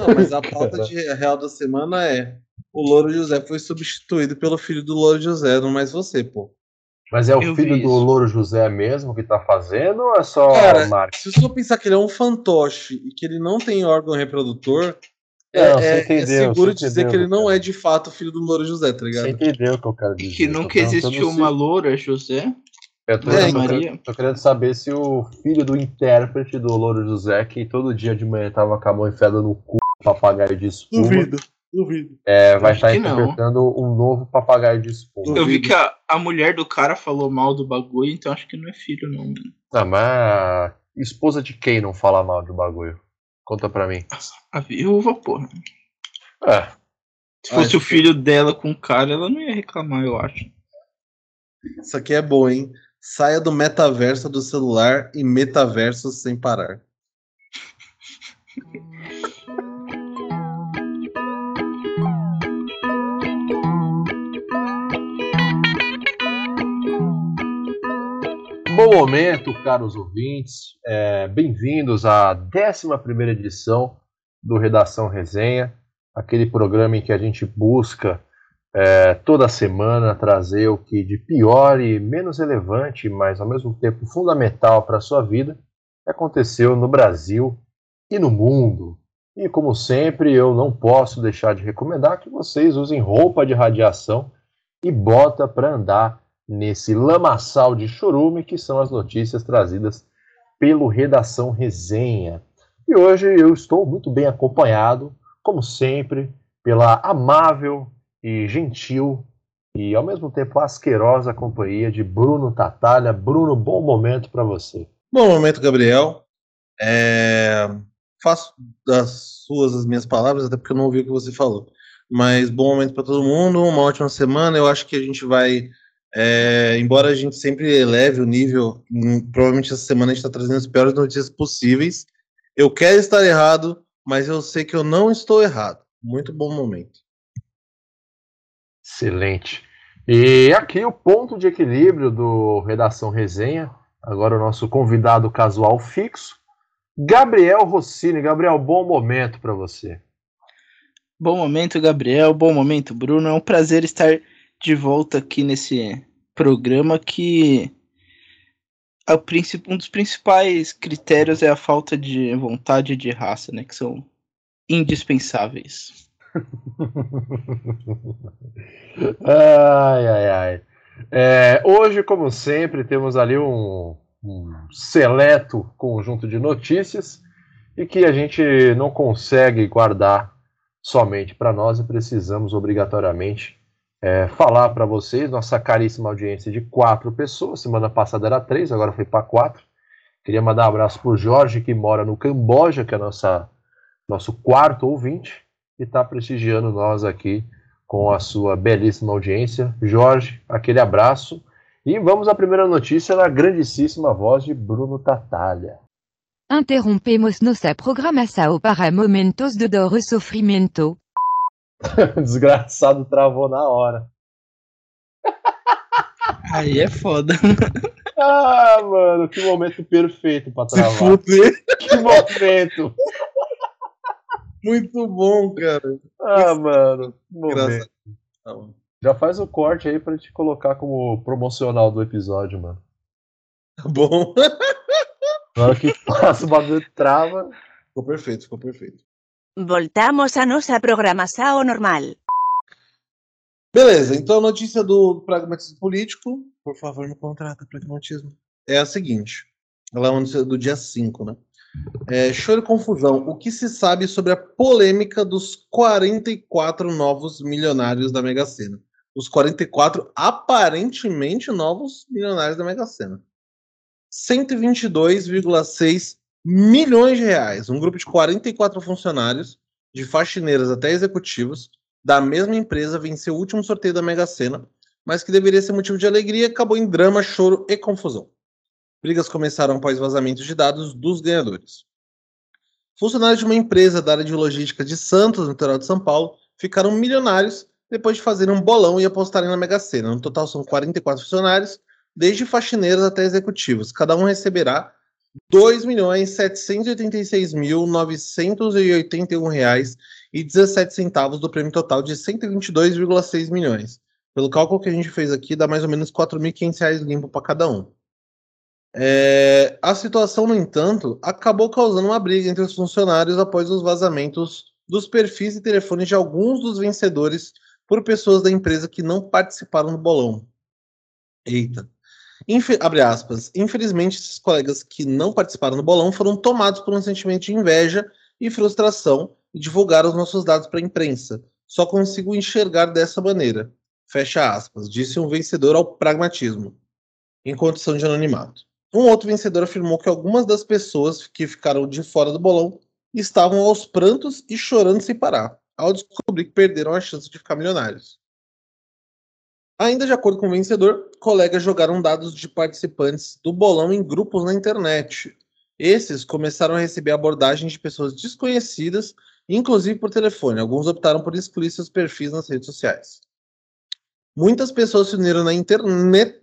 Não, mas a pauta de real da semana é o Louro José foi substituído pelo filho do Louro José, não mais você, pô. Mas é o Eu filho do isso. Louro José mesmo que tá fazendo ou é só Cara, marketing? Se você for pensar que ele é um fantoche e que ele não tem órgão reprodutor, Não, é, você é- é entendeu, seguro dizer que entendeu, ele não é de fato filho do Louro José, tá ligado? Você entendeu o que eu quero dizer. Que Tô nunca perguntando existiu se- uma loura, José. Eu tô, É, tô Maria. querendo, tô querendo saber se o filho do intérprete do Louro José, que todo dia de manhã tava com a mão enfiada no cu, papagaio de espuma, duvido. é, vai Acho estar que não. interpretando um novo papagaio de espuma. Eu vi que a, a mulher do cara falou mal do bagulho, então acho que não é filho, não. Ah, mas a esposa de quem não fala mal de bagulho? Conta pra mim. A viúva, porra. É, Se fosse Ah, o filho dela com o cara, ela não ia reclamar, eu acho. Isso aqui é bom, hein? Saia do metaverso do celular e metaverso sem parar. Bom momento, caros ouvintes. É, Bem-vindos à 11 edição do Redação Resenha, aquele programa em que a gente busca é, toda semana trazer o que de pior e menos relevante, mas ao mesmo tempo fundamental para a sua vida, aconteceu no Brasil e no mundo. E como sempre, eu não posso deixar de recomendar que vocês usem roupa de radiação e bota para andar nesse lamaçal de chorume que são as notícias trazidas pelo Redação Resenha. E hoje eu estou muito bem acompanhado, como sempre, pela amável e gentil e ao mesmo tempo asquerosa companhia de Bruno Tatalha. Bruno, bom momento para você. Bom momento, Gabriel. É, Faço das suas as minhas palavras, até porque eu não ouvi o que você falou. Mas bom momento para todo mundo, uma ótima semana. Eu acho que a gente vai. É, embora a gente sempre eleve o nível, hum, provavelmente essa semana a gente está trazendo as piores notícias possíveis. Eu quero estar errado, mas eu sei que eu não estou errado. Muito bom momento. Excelente. E aqui o ponto de equilíbrio do Redação Resenha, agora o nosso convidado casual fixo, Gabriel Rossini. Gabriel, bom momento para você. Bom momento, Gabriel. Bom momento, Bruno. É um prazer estar de volta aqui nesse programa que um dos principais critérios é a falta de vontade de raça, né? Que são indispensáveis. ai, ai, ai. É, hoje, como sempre, temos ali um, um seleto conjunto de notícias e que a gente não consegue guardar somente para nós e precisamos obrigatoriamente é, falar para vocês, nossa caríssima audiência de quatro pessoas. Semana passada era três, agora foi para quatro. Queria mandar um abraço para o Jorge, que mora no Camboja, que é nossa, nosso quarto ouvinte, e está prestigiando nós aqui com a sua belíssima audiência. Jorge, aquele abraço. E vamos à primeira notícia na grandíssima voz de Bruno Tatalha. Interrompemos nossa programação para momentos de dor sofrimento. Desgraçado travou na hora. Aí é foda. Ah, mano, que momento perfeito para Se travar. fuder. Que momento. Muito bom, cara. Ah, mano. que momento. Tá. Já faz o corte aí pra te colocar como promocional do episódio, mano. Tá bom. Na hora que passa o bagulho trava. Ficou perfeito, ficou perfeito. Voltamos a nossa programação normal. Beleza, então a notícia do pragmatismo político, por favor, me contrata pragmatismo, é a seguinte. Ela é uma notícia do dia 5, né? É, choro e confusão. O que se sabe sobre a polêmica dos 44 novos milionários da Mega Sena? Os 44 aparentemente novos milionários da Mega Sena. 122,6 milhões de reais. Um grupo de 44 funcionários, de faxineiras até executivos, da mesma empresa venceu o último sorteio da Mega Sena, mas que deveria ser motivo de alegria, acabou em drama, choro e confusão. Brigas começaram após vazamentos de dados dos ganhadores. Funcionários de uma empresa da área de logística de Santos, no litoral de São Paulo, ficaram milionários depois de fazerem um bolão e apostarem na Mega Sena. No total são 44 funcionários, desde faxineiros até executivos. Cada um receberá 2.786.981,17 do prêmio total de 122,6 milhões. Pelo cálculo que a gente fez aqui, dá mais ou menos R$ 4.500 limpo para cada um. É, a situação, no entanto, acabou causando uma briga entre os funcionários após os vazamentos dos perfis e telefones de alguns dos vencedores por pessoas da empresa que não participaram do bolão. Eita. Abre aspas. Infelizmente, esses colegas que não participaram do bolão foram tomados por um sentimento de inveja e frustração e divulgaram os nossos dados para a imprensa. Só consigo enxergar dessa maneira. Fecha aspas, disse um vencedor ao pragmatismo, em condição de anonimato. Um outro vencedor afirmou que algumas das pessoas que ficaram de fora do bolão estavam aos prantos e chorando sem parar, ao descobrir que perderam a chance de ficar milionários. Ainda de acordo com o vencedor, colegas jogaram dados de participantes do bolão em grupos na internet. Esses começaram a receber abordagens de pessoas desconhecidas, inclusive por telefone. Alguns optaram por excluir seus perfis nas redes sociais. Muitas pessoas se uniram na internet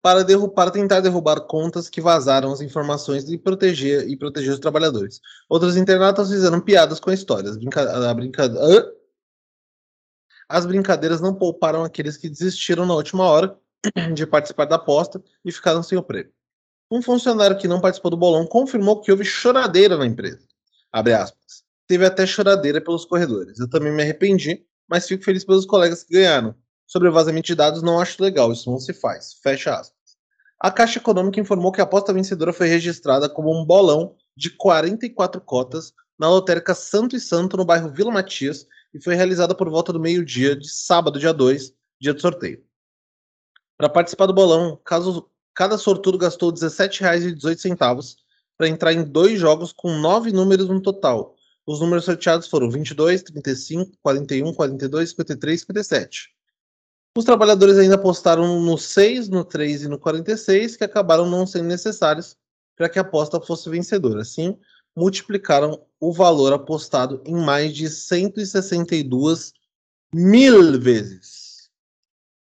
para, para tentar derrubar contas que vazaram as informações e proteger, e proteger os trabalhadores. Outros internautas fizeram piadas com a história. As, brinca, a brinca, as brincadeiras não pouparam aqueles que desistiram na última hora de participar da aposta e ficaram sem o prêmio. Um funcionário que não participou do bolão confirmou que houve choradeira na empresa. Aspas. Teve até choradeira pelos corredores. Eu também me arrependi, mas fico feliz pelos colegas que ganharam sobre o vazamento de dados não acho legal, isso não se faz. Fecha aspas. A Caixa Econômica informou que a aposta vencedora foi registrada como um bolão de 44 cotas na lotérica Santo e Santo, no bairro Vila Matias, e foi realizada por volta do meio-dia de sábado, dia 2, dia do sorteio. Para participar do bolão, caso, cada sortudo gastou R$ 17,18 para entrar em dois jogos com nove números no total. Os números sorteados foram 22, 35, 41, 42, 53 e 57. Os trabalhadores ainda apostaram no 6, no 3 e no 46, que acabaram não sendo necessários para que a aposta fosse vencedora. Assim, multiplicaram o valor apostado em mais de 162 mil vezes.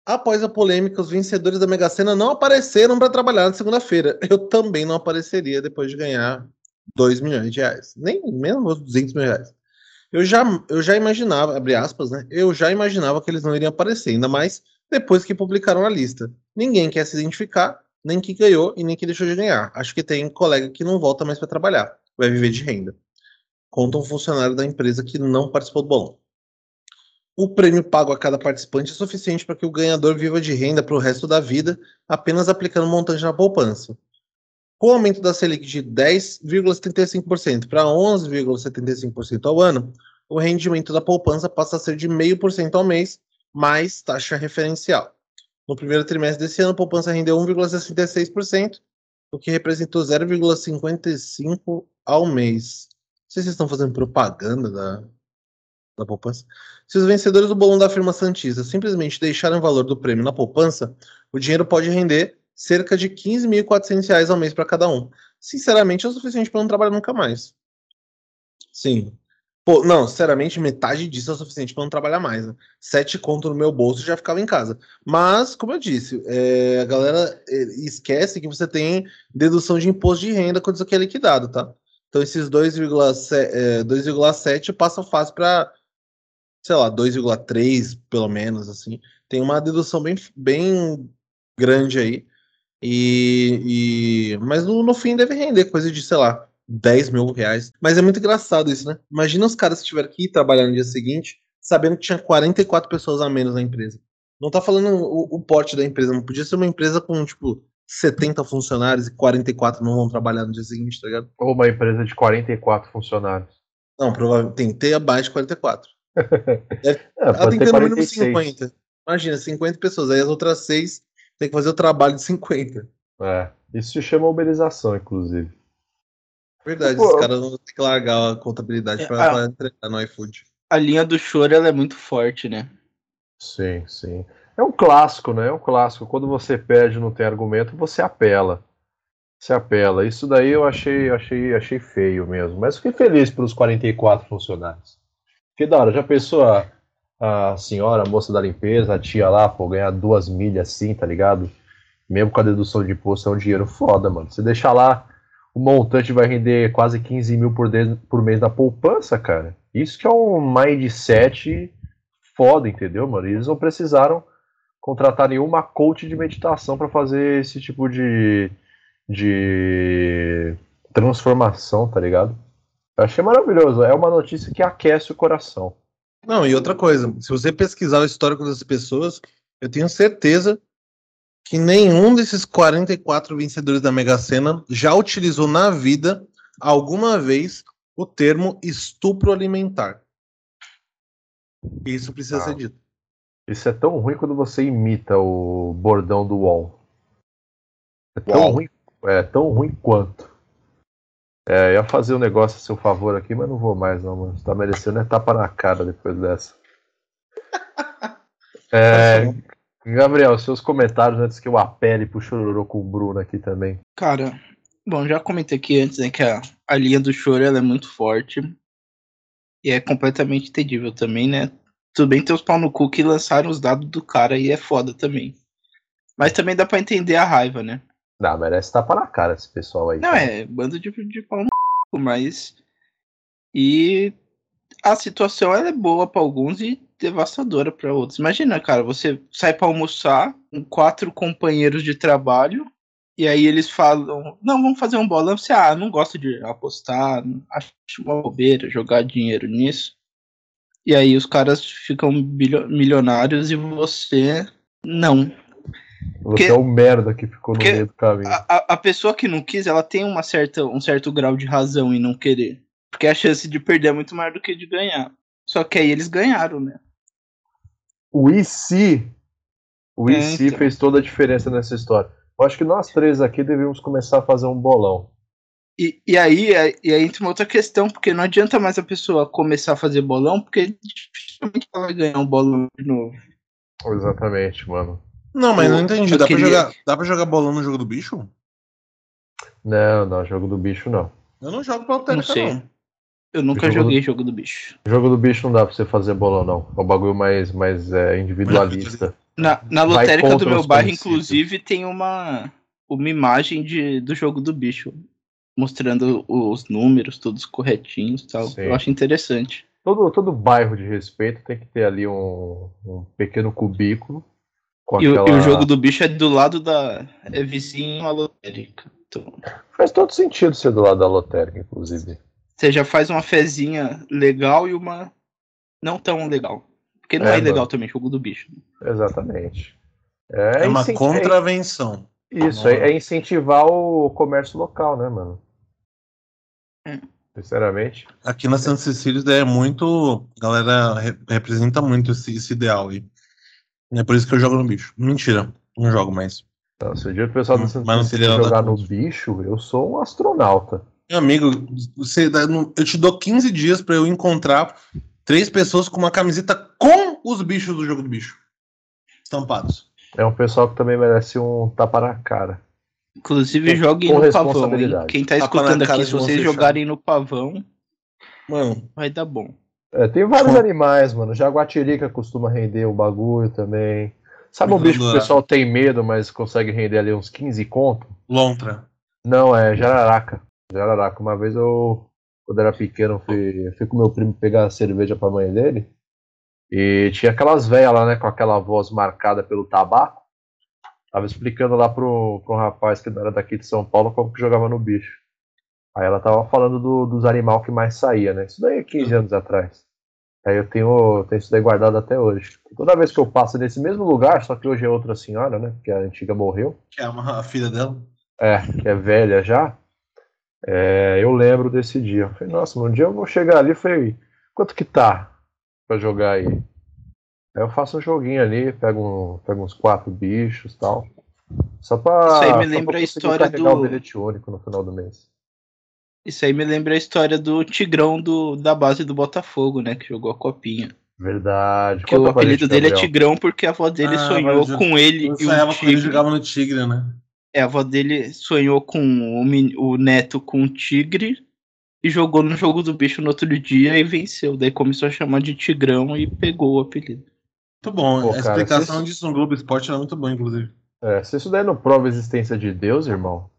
Após a polêmica, os vencedores da Mega Sena não apareceram para trabalhar na segunda-feira. Eu também não apareceria depois de ganhar 2 milhões de reais. Nem menos 200 mil reais. Eu já, eu já imaginava, abre aspas, né? Eu já imaginava que eles não iriam aparecer, ainda mais depois que publicaram a lista. Ninguém quer se identificar, nem que ganhou e nem que deixou de ganhar. Acho que tem colega que não volta mais para trabalhar, vai viver de renda. Conta um funcionário da empresa que não participou do bolão. O prêmio pago a cada participante é suficiente para que o ganhador viva de renda para o resto da vida, apenas aplicando montante na poupança. Com o aumento da Selic de 10,75% para 11,75% ao ano, o rendimento da poupança passa a ser de 0,5% ao mês, mais taxa referencial. No primeiro trimestre desse ano, a poupança rendeu 1,66%, o que representou 0,55% ao mês. Não sei se vocês estão fazendo propaganda da, da poupança. Se os vencedores do bolão da firma Santista simplesmente deixarem o valor do prêmio na poupança, o dinheiro pode render cerca de 15.400 reais ao mês para cada um. Sinceramente, é o suficiente para não trabalhar nunca mais. Sim. Pô, não, sinceramente, metade disso é o suficiente para não trabalhar mais. Né? Sete conto no meu bolso já ficava em casa. Mas, como eu disse, é, a galera é, esquece que você tem dedução de imposto de renda quando isso aqui é liquidado, tá? Então, esses 2,7 é, passa fácil para, sei lá, 2,3 pelo menos, assim. Tem uma dedução bem, bem grande aí. E, e mas no, no, fim deve render coisa de, sei lá, 10 mil reais. Mas é muito engraçado isso, né? Imagina os caras que tiveram que ir trabalhar no dia seguinte, sabendo que tinha 44 pessoas a menos na empresa. Não tá falando o, o porte da empresa, não podia ser uma empresa com, tipo, 70 funcionários e 44 não vão trabalhar no dia seguinte, tá ligado? Ou uma empresa de 44 funcionários. Não, provavelmente tem que ter abaixo de 44. Deve, é, ela tem que ter no mínimo 50. Imagina, 50 pessoas. Aí as outras 6 tem que fazer o trabalho de 50. É, isso se chama uberização, inclusive. Verdade, Pô, os caras vão ter que largar a contabilidade é, para entregar no iFood. A linha do choro ela é muito forte, né? Sim, sim. É um clássico, né? É um clássico. Quando você perde não tem argumento, você apela. Você apela. Isso daí eu achei, achei, achei feio mesmo. Mas fiquei feliz pelos 44 funcionários. Que da hora. Já pensou a, a senhora, a moça da limpeza, a tia lá, pô, ganhar duas milhas assim, tá ligado? Mesmo com a dedução de imposto, é um dinheiro foda, mano. Você deixar lá o montante vai render quase 15 mil por, de, por mês na poupança, cara. Isso que é um mindset foda, entendeu, mano? eles não precisaram contratar nenhuma coach de meditação para fazer esse tipo de, de transformação, tá ligado? Eu achei maravilhoso. É uma notícia que aquece o coração. Não, e outra coisa, se você pesquisar o histórico das pessoas, eu tenho certeza que nenhum desses 44 vencedores da Mega Sena já utilizou na vida alguma vez o termo estupro alimentar. Isso precisa ah. ser dito. Isso é tão ruim quando você imita o bordão do UOL. É tão, ruim, é tão ruim quanto. É, ia fazer um negócio a seu favor aqui, mas não vou mais, não, mano. Você tá merecendo é tapa na cara depois dessa. É, Gabriel, seus comentários antes que eu apele pro chororô com o Bruno aqui também. Cara, bom, já comentei aqui antes, né, que a, a linha do choro ela é muito forte. E é completamente entendível também, né? Tudo bem ter os pau no cu que lançaram os dados do cara e é foda também. Mas também dá para entender a raiva, né? Não, merece tapa na cara esse pessoal aí. Não, cara. é, bando de, de pau no cu, mas. E a situação ela é boa para alguns e devastadora para outros. Imagina, cara, você sai para almoçar com quatro companheiros de trabalho e aí eles falam: Não, vamos fazer um bolão. Você, ah, não gosto de apostar, acho uma bobeira jogar dinheiro nisso. E aí os caras ficam milionários e você não. Você porque, é o merda que ficou no meio do caminho. A, a, pessoa que não quis, ela tem uma certa, um certo grau de razão em não querer. Porque a chance de perder é muito maior do que de ganhar. Só que aí eles ganharam, né? O IC. O é, IC então. fez toda a diferença nessa história. Eu acho que nós três aqui devíamos começar a fazer um bolão. E, e, aí, é, e aí entra uma outra questão, porque não adianta mais a pessoa começar a fazer bolão, porque dificilmente ela vai ganhar um bolão de novo. Exatamente, mano. Não, mas não entendi. Dá, queria... pra jogar, dá pra jogar bolão no jogo do bicho? Não, não, jogo do bicho não. Eu não jogo pra Altérica, não. Sei. Eu nunca jogo joguei do... jogo do bicho. Jogo do bicho não dá pra você fazer bolão, não. É um bagulho mais, mais é, individualista. Na, na lotérica do meu bairro, inclusive, tem uma, uma imagem de, do jogo do bicho. Mostrando os números, todos corretinhos tal. Sim. Eu acho interessante. Todo, todo bairro de respeito tem que ter ali um, um pequeno cubículo. E, aquela... e, o jogo do bicho é do lado da. É vizinho à lotérica. Então... Faz todo sentido ser do lado da lotérica, inclusive. Você já faz uma fezinha legal e uma não tão legal. Porque não é, é ilegal também, jogo do bicho. Exatamente. É, é uma contravenção. Isso, é, é, incentivar o comércio local, né, mano? É. Sinceramente. Aqui na Santa Cecília é muito. A galera re representa muito esse, esse, ideal aí. É por isso que eu jogo no bicho. Mentira, não jogo mais. Não, se o dia o pessoal da Santa Cecília jogar no bicho, eu sou um astronauta. Meu amigo, você dá, eu te dou 15 dias para eu encontrar três pessoas com uma camiseta com os bichos do jogo do bicho. Estampados. É um pessoal que também merece um tapa na cara. Inclusive, joguem no pavão. Hein? Quem tá escutando aqui, se vocês jogarem no pavão, mano, vai dar bom. É, tem vários animais, mano. Jaguatirica costuma render o bagulho também. Sabe um bicho que o pessoal tem medo, mas consegue render ali uns 15 conto? Lontra. Não, é jararaca. Jararaca. Uma vez eu, quando era pequeno, fui, fui com meu primo pegar cerveja pra mãe dele. E tinha aquelas velhas lá, né, com aquela voz marcada pelo tabaco. Tava explicando lá pro, pro rapaz que era daqui de São Paulo como que jogava no bicho. Aí ela tava falando do, dos animais que mais saía, né? Isso daí é 15 anos atrás. Aí eu tenho, tenho isso daí guardado até hoje. Toda vez que eu passo nesse mesmo lugar, só que hoje é outra senhora, né? Porque a antiga morreu. Que é uma, a filha dela. É, que é velha já. É, eu lembro desse dia. Eu falei, nossa, um dia eu vou chegar ali e falei, quanto que tá pra jogar aí? Aí eu faço um joguinho ali, pego, um, pego uns quatro bichos e tal. Só pra. Isso aí me lembra a história do. o bilhete único no final do mês. Isso aí me lembra a história do Tigrão do, da base do Botafogo, né? Que jogou a copinha. Verdade. Que o apelido dele é Tigrão porque a avó dele ah, sonhou com ele e o tigre. ele jogava no Tigre, né? É, a avó dele sonhou com o, o neto com o tigre e jogou no jogo do bicho no outro dia e venceu. Daí começou a chamar de Tigrão e pegou o apelido. Muito bom. Pô, a cara, explicação disso no Globo Esporte era muito boa, inclusive. É, se isso daí não prova a existência de Deus, irmão.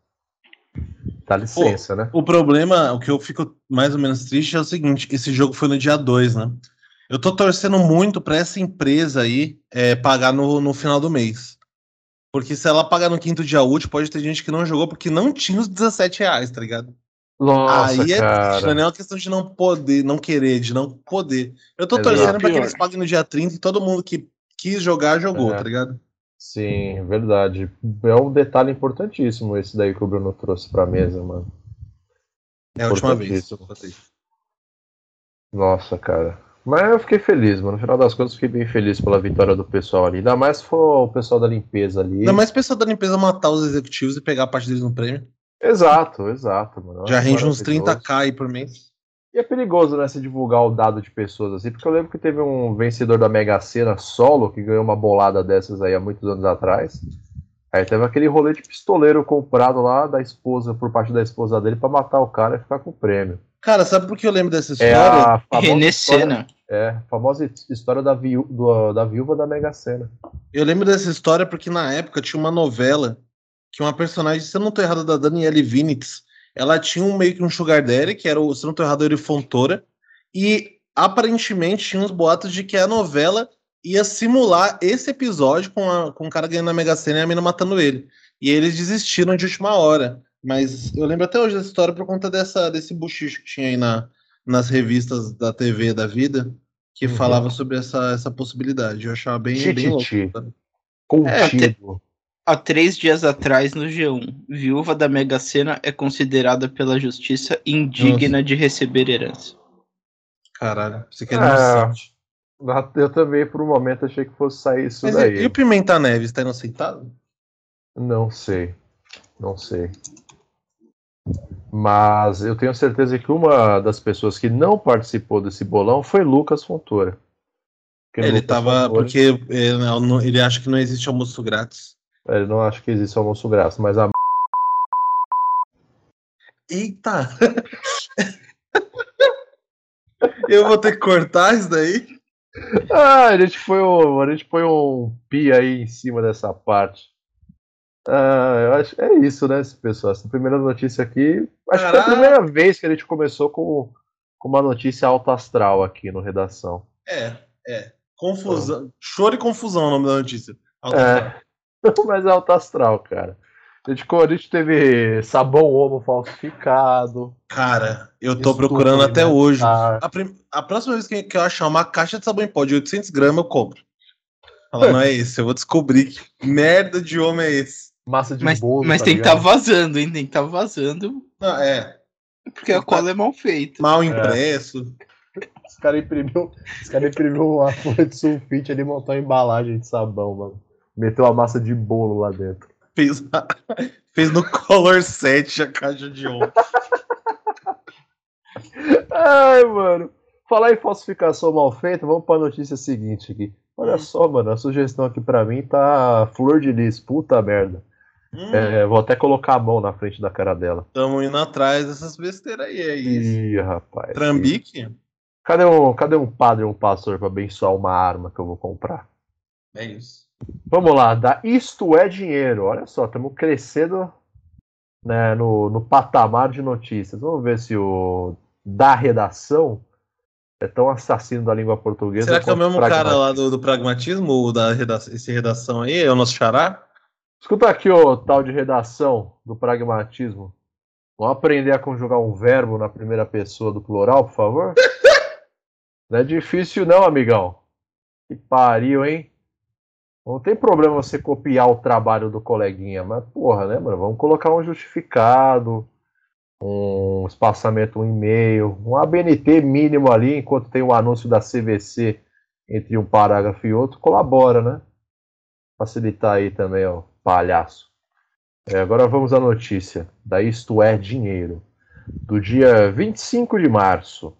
Dá licença, né? O problema, o que eu fico mais ou menos triste é o seguinte: esse jogo foi no dia 2, né? Eu tô torcendo muito pra essa empresa aí é, pagar no, no final do mês. Porque se ela pagar no quinto dia útil, pode ter gente que não jogou porque não tinha os 17 reais, tá ligado? Nossa, aí é cara. triste, não é uma questão de não poder, não querer, de não poder. Eu tô Exato. torcendo pra que eles paguem no dia 30 e todo mundo que quis jogar, jogou, É. tá ligado? Sim, verdade. É um detalhe importantíssimo esse daí que o Bruno trouxe pra mesa, mano. É a última vez. Importantíssimo. Nossa, cara. Mas eu fiquei feliz, mano. No final das contas, fiquei bem feliz pela vitória do pessoal ali. Ainda mais se for o pessoal da limpeza ali. Ainda mais pessoal da limpeza matar os executivos e pegar a parte deles no prêmio. Exato, exato, mano. Já rende uns maravilhoso. 30k aí por mês. E é perigoso, né, se divulgar o dado de pessoas assim, porque eu lembro que teve um vencedor da Mega Sena solo que ganhou uma bolada dessas aí há muitos anos atrás. Aí teve aquele rolê de pistoleiro comprado lá da esposa, por parte da esposa dele, pra matar o cara e ficar com o prêmio. Cara, sabe por que eu lembro dessa É história? a famosa história, é, a famosa história da, viú- do- da viúva da Mega Sena. Eu lembro dessa história porque na época tinha uma novela que uma personagem, se eu não tô errado, da Daniele Vinitz, ela tinha um meio que um sugar daddy, que era o, se eu não tô errado, ele Fontoura, e aparentemente tinha uns boatos de que a novela ia simular esse episódio com, a, com o cara ganhando na Mega Sena e a mina matando ele. E eles desistiram de última hora. Mas eu lembro até hoje dessa história por conta dessa, desse buchicho que tinha aí na, nas revistas da TV da vida, que Uhum. falava sobre essa, essa possibilidade. Eu achava bem, bem louco. Tititi. sabe? Há três dias atrás, no G1, viúva da Mega Sena é considerada pela justiça indigna de receber herança. Caralho, você quer É. inocente. Eu também, por um momento, achei que fosse sair isso Mas daí. e, o Pimenta Neves, tá inocentado? Não sei. Não sei. Mas eu tenho certeza que uma das pessoas que não participou desse bolão foi Lucas Fontoura. Ele Lucas tava. Fontoura, Porque ele, não- ele acha que não existe almoço grátis. Ele não acha que existe almoço graça, mas a Eita! Eu vou ter que cortar isso daí? Ah, a gente foi um, a gente põe um pi aí em cima dessa parte. Ah, eu acho é isso, né, pessoal? Essa primeira notícia aqui. Acho que foi a Caraca. primeira vez que a gente começou com, com uma notícia alto astral aqui no redação. É, é. Confusão. Choro e confusão é o nome da notícia. Alto É. Mas é alto astral, cara. A gente, a gente teve sabão homo falsificado. Cara, eu tô procurando até hoje. alimentar. A, prim- a próxima vez que, que eu achar uma caixa de sabão em pó de 800 gramas, eu compro. Fala, não é esse. Eu vou descobrir que merda de homem é esse. Massa de Mas, bolo. mas tá tem que estar ligado? vazando, hein? Tem que estar vazando, Não, é. porque a cola é mal feita. Mal impresso. Os caras imprimiu, os cara imprimiu uma folha de sulfite ali e montou uma embalagem de sabão, mano. Meteu a massa de bolo lá dentro. Fez, fez no Color 7 a caixa de ouro. Ai, mano. Falar em falsificação mal feita, vamos pra notícia seguinte aqui. Olha só, mano, a sugestão aqui pra mim tá flor de lis, puta merda. Hum, É, vou até colocar a mão na frente da cara dela. Tamo indo atrás dessas besteiras aí, é isso. Ih, rapaz. Trambique? Cadê um, cadê um padre ou um pastor pra abençoar uma arma que eu vou comprar? É isso. Vamos lá, da Isto é Dinheiro. Olha só, estamos crescendo né, no, no patamar de notícias. Vamos ver se o da redação é tão assassino da língua portuguesa. Será que é o mesmo cara lá do, do pragmatismo, ou da redação, esse redação aí? É o nosso xará? Escuta aqui o tal de redação do pragmatismo. Vamos aprender a conjugar um verbo na primeira pessoa do plural, por favor? não é difícil não, amigão. Que pariu, hein? Não tem problema você copiar o trabalho do coleguinha, mas porra, né, mano? Vamos colocar um justificado, um espaçamento, um e-mail, um ABNT mínimo ali, enquanto tem o anúncio da CVC entre um parágrafo e outro, colabora, né? Facilitar aí também, ó, palhaço. É, agora vamos à notícia da Isto é Dinheiro, do dia 25 de março.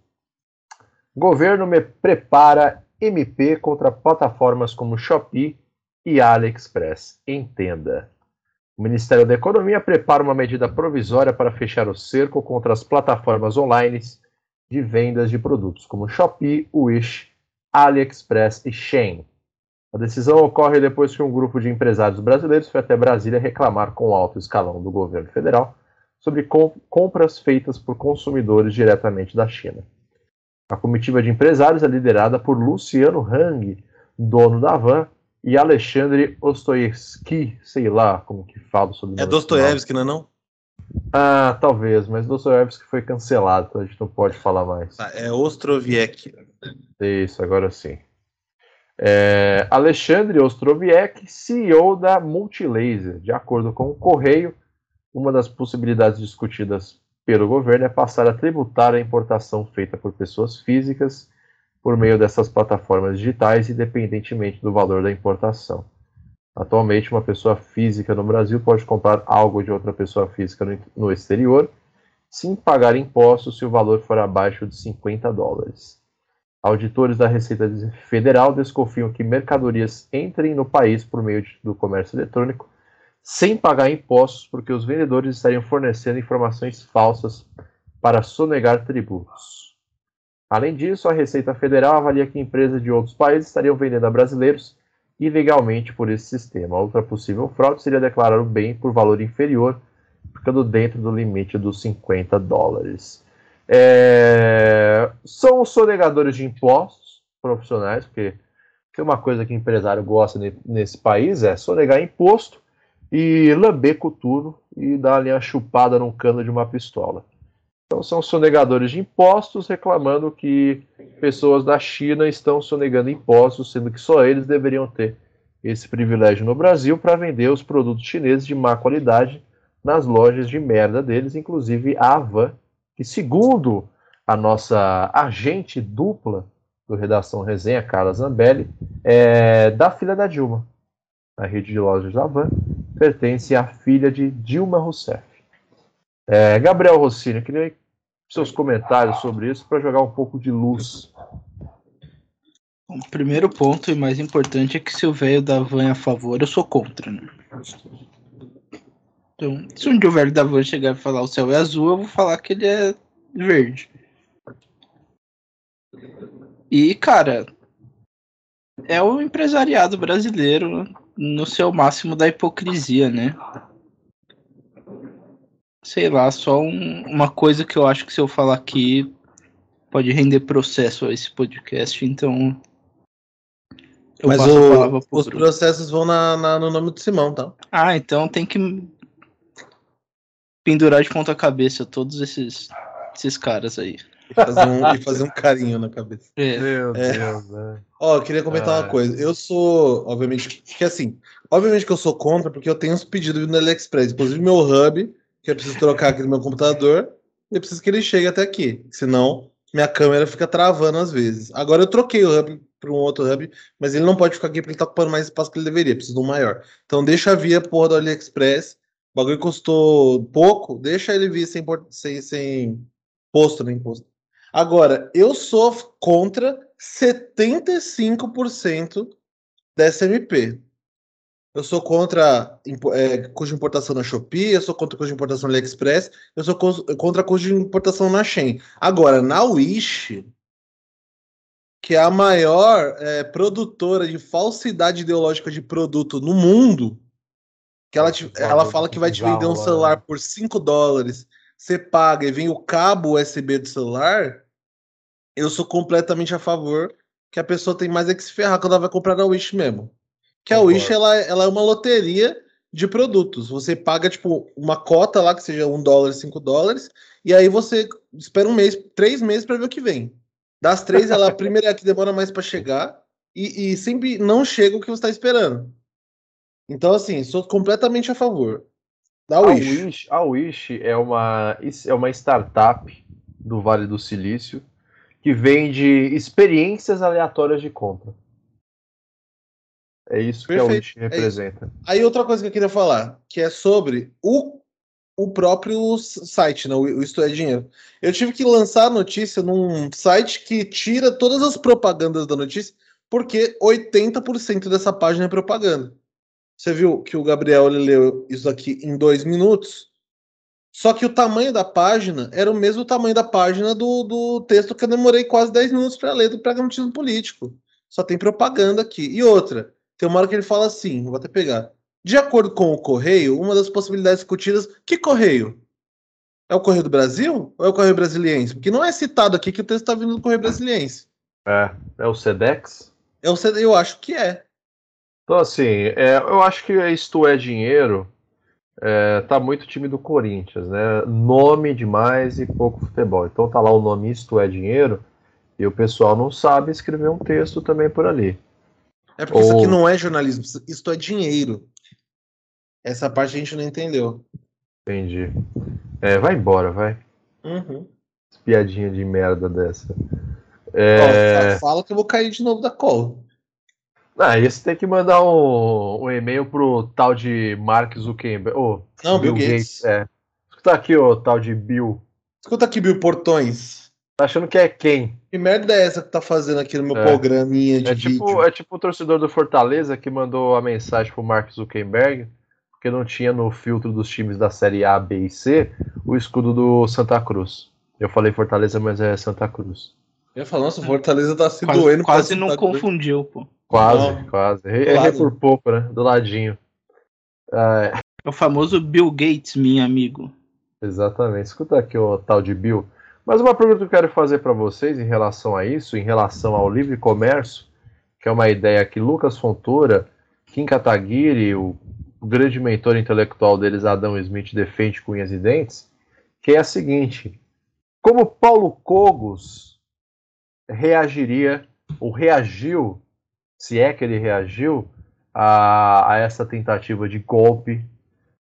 Governo me prepara MP contra plataformas como Shopee e AliExpress. Entenda. O Ministério da Economia prepara uma medida provisória para fechar o cerco contra as plataformas online de vendas de produtos como Shopee, Wish, AliExpress e Shein. A decisão ocorre depois que um grupo de empresários brasileiros foi até Brasília reclamar com o alto escalão do governo federal sobre com compras feitas por consumidores diretamente da China. A comitiva de empresários é liderada por Luciano Hang, dono da Van, e Alexandre Ostoyevsky, sei lá como que fala sobre É Dostoiévski, não é não? Ah, talvez, mas Dostoiévski foi cancelado, então a gente não pode falar mais. Ah, é Ostroviec. Isso, agora sim. É, Alexandre Ostroviec, CEO da Multilaser. De acordo com o Correio, uma das possibilidades discutidas pelo governo é passar a tributar a importação feita por pessoas físicas por meio dessas plataformas digitais, independentemente do valor da importação. Atualmente, uma pessoa física no Brasil pode comprar algo de outra pessoa física no, exterior, sem pagar impostos se o valor for abaixo de 50 dólares. Auditores da Receita Federal desconfiam que mercadorias entrem no país por meio do comércio eletrônico sem pagar impostos, porque os vendedores estariam fornecendo informações falsas para sonegar tributos. Além disso, a Receita Federal avalia que empresas de outros países estariam vendendo a brasileiros ilegalmente por esse sistema. Outra possível fraude seria declarar o bem por valor inferior, ficando dentro do limite dos 50 dólares. É... São os sonegadores de impostos profissionais, porque tem uma coisa que empresário gosta nesse país é sonegar imposto e lamber coturno e dar ali chupada num cano de uma pistola. Então são sonegadores de impostos reclamando que pessoas da China estão sonegando impostos, sendo que só eles deveriam ter esse privilégio no Brasil para vender os produtos chineses de má qualidade nas lojas de merda deles, inclusive a Avan, que segundo a nossa agente dupla do Redação Resenha, Carla Zambelli, é da filha da Dilma. A rede de lojas da Avan pertence à filha de Dilma Rousseff. É, Gabriel Rossini, queria seus comentários sobre isso para jogar um pouco de luz. O primeiro ponto e mais importante é que se o velho da van é a favor, eu sou contra. Né? Então, se um dia o velho da van chegar e falar o céu é azul, eu vou falar que ele é verde. E, cara, é o empresariado brasileiro no seu máximo da hipocrisia, né? Sei lá, só um, uma coisa que eu acho que se eu falar aqui pode render processo a esse podcast, então. Mas o, os Bruno. processos vão na, na, no nome do Simão, tá? Ah, então tem que pendurar de ponta cabeça todos esses, esses caras aí. E fazer, um, e fazer um carinho na cabeça. É. Meu é. Deus, né? Ó, eu queria comentar uma coisa. Eu sou, obviamente, que assim, obviamente que eu sou contra, porque eu tenho uns pedidos no AliExpress. Inclusive, meu hub que eu preciso trocar aqui no meu computador, e eu preciso que ele chegue até aqui, senão minha câmera fica travando às vezes. Agora eu troquei o hub para um outro hub, mas ele não pode ficar aqui porque ele tá ocupando mais espaço que ele deveria, preciso de um maior. Então deixa via porra do AliExpress, o bagulho custou pouco, deixa ele vir sem, sem, sem posto, nem imposto. Agora, eu sou contra 75% da SMP. Eu sou contra é, custo de importação na Shopee, eu sou contra custo de importação no AliExpress, eu sou contra custo de importação na Shein. Agora, na Wish, que é a maior é, produtora de falsidade ideológica de produto no mundo, que ela, te, ela fala que vai te vender um celular por 5 dólares, você paga e vem o cabo USB do celular, eu sou completamente a favor que a pessoa tem mais é que se ferrar quando ela vai comprar na Wish mesmo. Que a Wish ela, ela é uma loteria de produtos. Você paga, tipo, uma cota lá, que seja um dólar, cinco dólares, e aí você espera um mês, três meses para ver o que vem. Das três, ela a primeira é a que demora mais para chegar, e, e, sempre não chega o que você está esperando. Então, assim, sou completamente a favor da Wish. A Wish, a Wish é, uma, é uma startup do Vale do Silício que vende experiências aleatórias de compra. É isso Perfeito. que a Wish representa. É Aí outra coisa que eu queria falar, que é sobre o, o próprio site, né? o Isto é Dinheiro. Eu tive que lançar a notícia num site que tira todas as propagandas da notícia, porque 80% dessa página é propaganda. Você viu que o Gabriel leu isso aqui em dois minutos? Só que o tamanho da página era o mesmo tamanho da página do, do texto que eu demorei quase 10 minutos para ler do pragmatismo político. Só tem propaganda aqui. E outra, tem uma hora que ele fala assim, vou até pegar. De acordo com o correio, uma das possibilidades discutidas. Que correio? É o Correio do Brasil ou é o Correio Brasiliense? Porque não é citado aqui que o texto está vindo do Correio Brasiliense. É, é o Sedex? Eu, eu acho que é. Então, assim, é, eu acho que isto é dinheiro. É, tá muito time do Corinthians, né? Nome demais e pouco futebol. Então tá lá o nome Isto é Dinheiro e o pessoal não sabe escrever um texto também por ali. É porque Ou... isso aqui não é jornalismo, isto é dinheiro. Essa parte a gente não entendeu. Entendi. É, vai embora, vai. Uhum. Piadinha de merda dessa. É... Ó, fala que eu vou cair de novo da cola. Ah, e você tem que mandar um, um e-mail pro tal de Mark Zuckerberg. Oh, Não, Bill, Bill Gates. Gates. É. Escuta aqui, o tal de Bill. Escuta aqui, Bill Portões. Tá achando que é quem? Que merda é essa que tá fazendo aqui no meu é. programinha de é tipo, vídeo? É tipo o torcedor do Fortaleza que mandou a mensagem pro Mark Zuckerberg, porque não tinha no filtro dos times da Série A, B e C o escudo do Santa Cruz. Eu falei Fortaleza, mas é Santa Cruz. Eu ia falar, nossa, o Fortaleza tá se quase, doendo. Quase não confundiu, pô. Quase, não. quase. Errei por pouco, né? Do ladinho. É... é o famoso Bill Gates, meu amigo. Exatamente. Escuta aqui o tal de Bill. Mas uma pergunta que eu quero fazer para vocês em relação a isso, em relação ao livre comércio, que é uma ideia que Lucas Fontoura, Kim Kataguiri, o, grande mentor intelectual deles, Adão Smith, defende com unhas e dentes, que é a seguinte: como Paulo Cogos reagiria, ou reagiu, se é que ele reagiu, a, a essa tentativa de golpe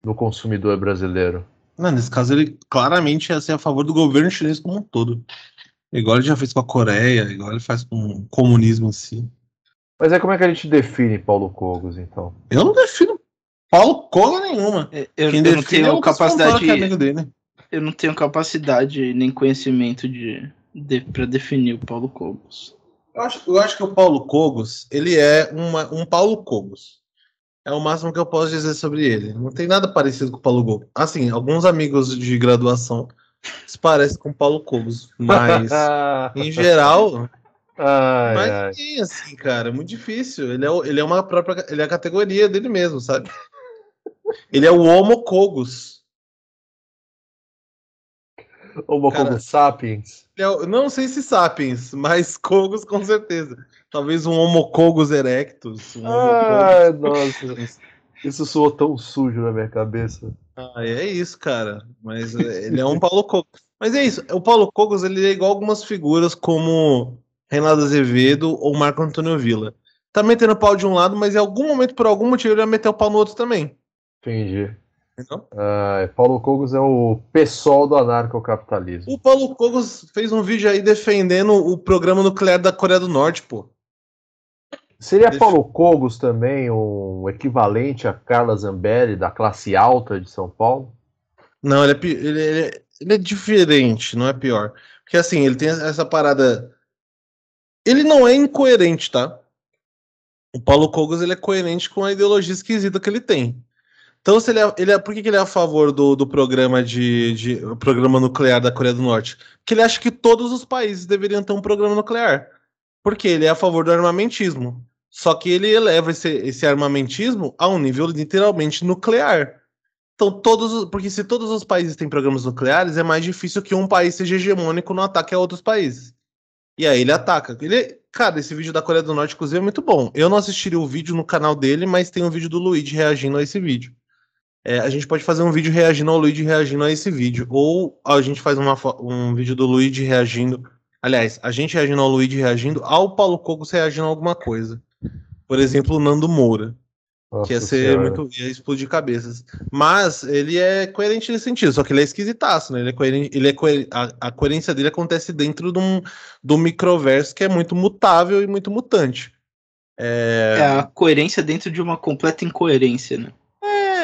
no consumidor brasileiro? Não, nesse caso, ele claramente ia ser a favor do governo chinês como um todo. Igual ele já fez com a Coreia, igual ele faz com o comunismo em si. Mas é como é que a gente define Paulo Cogos, então? Eu não defino Paulo Cogos nenhuma. É, eu, eu não tenho é capacidade. Eu não tenho capacidade nem conhecimento de, de para definir o Paulo Cogos. Eu acho, eu acho que o Paulo Cogos, ele é uma, um Paulo Cogos. É o máximo que eu posso dizer sobre ele. Não tem nada parecido com o Paulo Gol. Assim, alguns amigos de graduação se parecem com o Paulo Cobos, mas em geral. Ai, mas ai. Tem, assim, cara, é muito difícil. Ele é, ele é uma própria. Ele é a categoria dele mesmo, sabe? Ele é o Homo Cogos. Homo Cogos sapiens? É, não sei se sapiens, mas Cogos com certeza. Talvez um Homocogos erectus. Um Ai, nossa. Isso soou tão sujo na minha cabeça. Ah, é isso, cara. Mas é, ele é um Paulo Cogos. Mas é isso. O Paulo Cogos ele é igual algumas figuras como Renato Azevedo ou Marco Antônio Villa. Tá metendo pau de um lado, mas em algum momento, por algum motivo, ele vai meter o pau no outro também. Entendi. Ah, Paulo Cogos é o pessoal do anarcocapitalismo. O Paulo Cogos fez um vídeo aí defendendo o programa nuclear da Coreia do Norte, pô. Seria Paulo Cogos também um equivalente a Carla Zambelli da classe alta de São Paulo? Não, ele é, ele, ele, ele é diferente, não é pior. Porque assim, ele tem essa parada. Ele não é incoerente, tá? O Paulo Cogos ele é coerente com a ideologia esquisita que ele tem. Então, se ele é, ele é, por que, que ele é a favor do, do programa de, de programa nuclear da Coreia do Norte? Porque ele acha que todos os países deveriam ter um programa nuclear. Porque ele é a favor do armamentismo. Só que ele eleva esse, esse armamentismo a um nível literalmente nuclear. Então, todos. Porque se todos os países têm programas nucleares, é mais difícil que um país seja hegemônico no ataque a outros países. E aí ele ataca. Ele, cara, esse vídeo da Coreia do Norte, inclusive, é muito bom. Eu não assistiria o vídeo no canal dele, mas tem um vídeo do Luigi reagindo a esse vídeo. É, a gente pode fazer um vídeo reagindo ao Luigi reagindo a esse vídeo. Ou a gente faz uma, um vídeo do Luigi reagindo. Aliás, a gente reagindo ao Luigi reagindo ao Paulo Cogos reagindo a alguma coisa. Por exemplo, o Nando Moura. Nossa que ia ser senhora. muito. ia explodir cabeças. Mas ele é coerente nesse sentido, só que ele é esquisitaço, né? Ele é coerente, ele é coer, a, a, coerência dele acontece dentro de um, de um microverso que é muito mutável e muito mutante. É... é a coerência dentro de uma completa incoerência, né?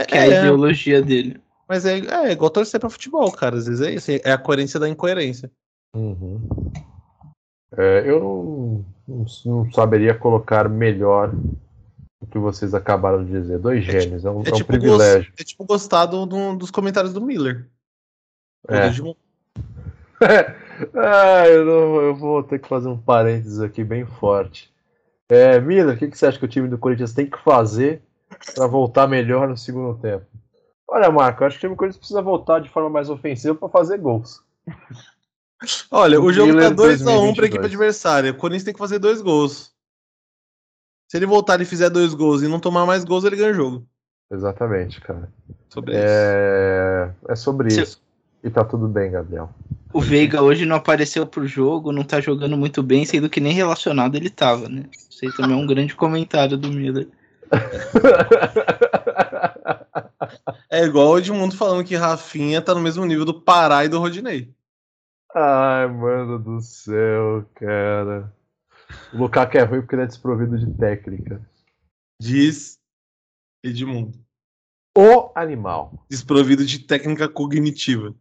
É, que é, a ideologia dele. Mas é, é igual torcer pra futebol, cara. Às vezes é isso. É a coerência da incoerência. Uhum. É, eu não, não, não, saberia colocar melhor o que vocês acabaram de dizer. Dois é gênios, é, é, um, é, é um tipo privilégio. Gost, é tipo gostar do, do, dos comentários do Miller. É. ah, eu, não, eu, vou ter que fazer um parênteses aqui bem forte. É, Miller, o que, que você acha que o time do Corinthians tem que fazer para voltar melhor no segundo tempo? Olha, Marco, acho que o Corinthians precisa voltar de forma mais ofensiva para fazer gols. Olha, o jogo tá Miller 2x1 pra 2022. equipe adversária. O Corinthians tem que fazer dois gols. Se ele voltar e fizer dois gols e não tomar mais gols, ele ganha o jogo. Exatamente, cara. Sobre isso. É, é sobre Se- isso. E tá tudo bem, Gabriel. O Veiga hoje não apareceu pro jogo, não tá jogando muito bem, sendo que nem relacionado ele tava, né? Isso aí também é um grande comentário do Miller. É igual o Edmundo falando que Rafinha tá no mesmo nível do Pará e do Rodinei. Ai, mano do céu, cara. O Lukaku é ruim porque ele é desprovido de técnica. Diz Edmundo. O animal. Desprovido de técnica cognitiva.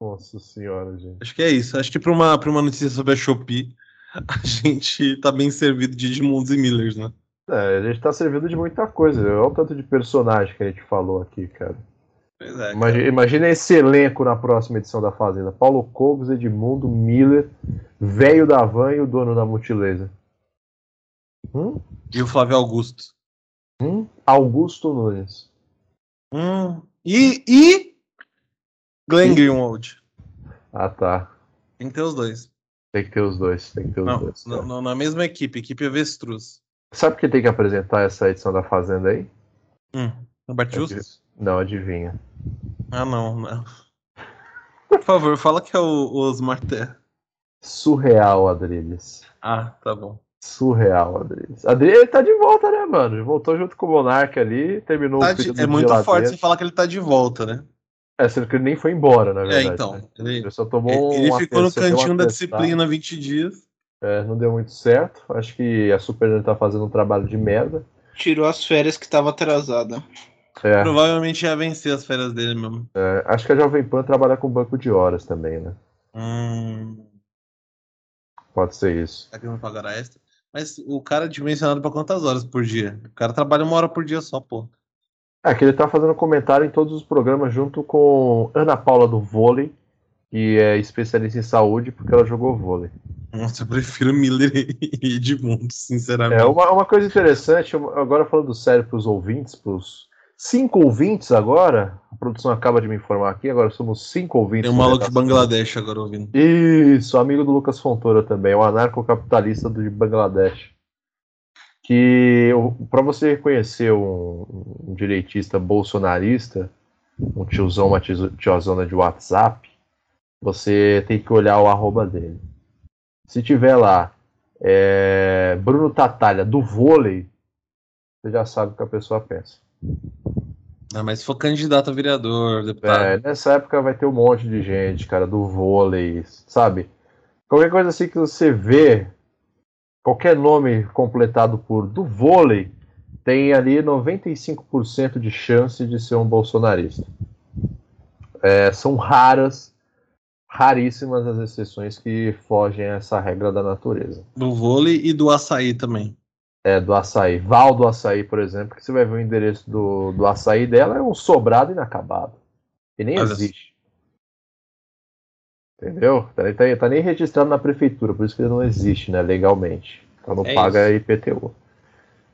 Nossa senhora, gente. Acho que é isso. Acho que pra uma, pra uma notícia sobre a Shopee, a gente tá bem servido de Edmundos e Millers, né? É, a gente tá servindo de muita coisa. Olha o tanto de personagem que a gente falou aqui, cara. É. Imagina, imagina esse elenco na próxima edição da Fazenda. Paulo Cogos, Edmundo, Miller, velho da van e o dono da Multilesa. Hum? E o Flávio Augusto. Hum? Augusto Nunes. Hum. E, e Glenn Greenwald. Ah, tá. Tem que ter os dois. Tem que ter os dois. Tem que ter os Não, dois. cara. não, não, na mesma equipe, equipe Avestruz. Sabe quem tem que apresentar essa edição da Fazenda aí? Hum. Roberto Justus? Não, adivinha. Ah, não, não. Por favor, fala que é o, Osmar Terra. Surreal, Adriles. Ah, tá bom. Surreal, Adriles. Adriles ele tá de volta, né, mano? Ele voltou junto com o Monark ali, terminou Tá o de- é muito forte você falar que ele tá de volta, né? É, sendo que ele nem foi embora, na É, verdade. então. né? Ele, Ele só tomou ele um ficou no cantinho da disciplina 20 dias. É, não deu muito certo. Acho que a Super tá fazendo um trabalho de merda. Tirou as férias que tava atrasada. É, Provavelmente ia vencer as férias dele mesmo. é, acho que a Jovem Pan trabalha com banco de horas também, né? Hum. Pode ser isso. Será que não pagará extra? Mas o cara é dimensionado pra quantas horas por dia? O cara trabalha uma hora por dia só, pô. É que ele tá fazendo comentário em todos os programas junto com Ana Paula do vôlei, que é especialista em saúde, porque ela jogou vôlei. Nossa, eu prefiro Miller e Edmundo, sinceramente. É uma, uma coisa interessante, agora falando sério para os ouvintes, para os cinco ouvintes agora, a produção acaba de me informar aqui, agora somos cinco ouvintes. Tem um maluco de. Bangladesh agora ouvindo. Isso, amigo do Lucas Fontoura também, o anarcocapitalista do Bangladesh. Que para você reconhecer um, um direitista bolsonarista, um tiozão, uma tiozona de WhatsApp, você tem que olhar o arroba dele. Se tiver lá é, Bruno Tatalha do vôlei, você já sabe o que a pessoa pensa. Ah, mas se for candidato a vereador, deputado. É, nessa época vai ter um monte de gente, cara, do vôlei, sabe? Qualquer coisa assim que você vê, qualquer nome completado por do vôlei, tem ali 95% de chance de ser um bolsonarista. É, são raras, raríssimas as exceções que fogem a essa regra da natureza. Do vôlei e do açaí também. É, do açaí. Val do açaí, por exemplo, que você vai ver o endereço do, do açaí dela, é um sobrado inacabado. E nem Olha existe. Entendeu? Tá, tá- tá nem registrado na prefeitura, por isso que ele não existe, né, legalmente. Então não É paga IPTU.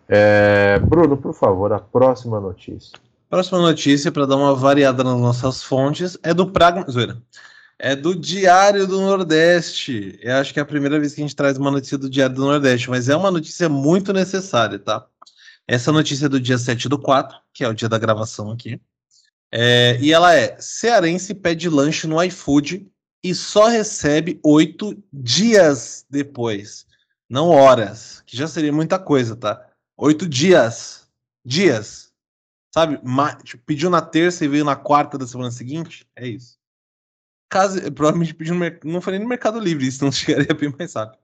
É, Bruno, por favor, a próxima notícia. Próxima notícia, para dar uma variada nas nossas fontes, é do Pragma. Zoeira. É do Diário do Nordeste. Eu acho que é a primeira vez que a gente traz uma notícia do Diário do Nordeste, mas é uma notícia muito necessária, tá? Essa notícia é do dia 7 do 4, que é o dia da gravação aqui. É, e ela é: Cearense pede lanche no iFood e só recebe oito dias depois. Não horas, que já seria muita coisa, tá? Oito dias. Dias. Sabe? Ma- tipo, pediu na terça e veio na quarta da semana seguinte? É isso. Caso, provavelmente mercado. Não nem no Mercado Livre, isso não chegaria bem mais rápido.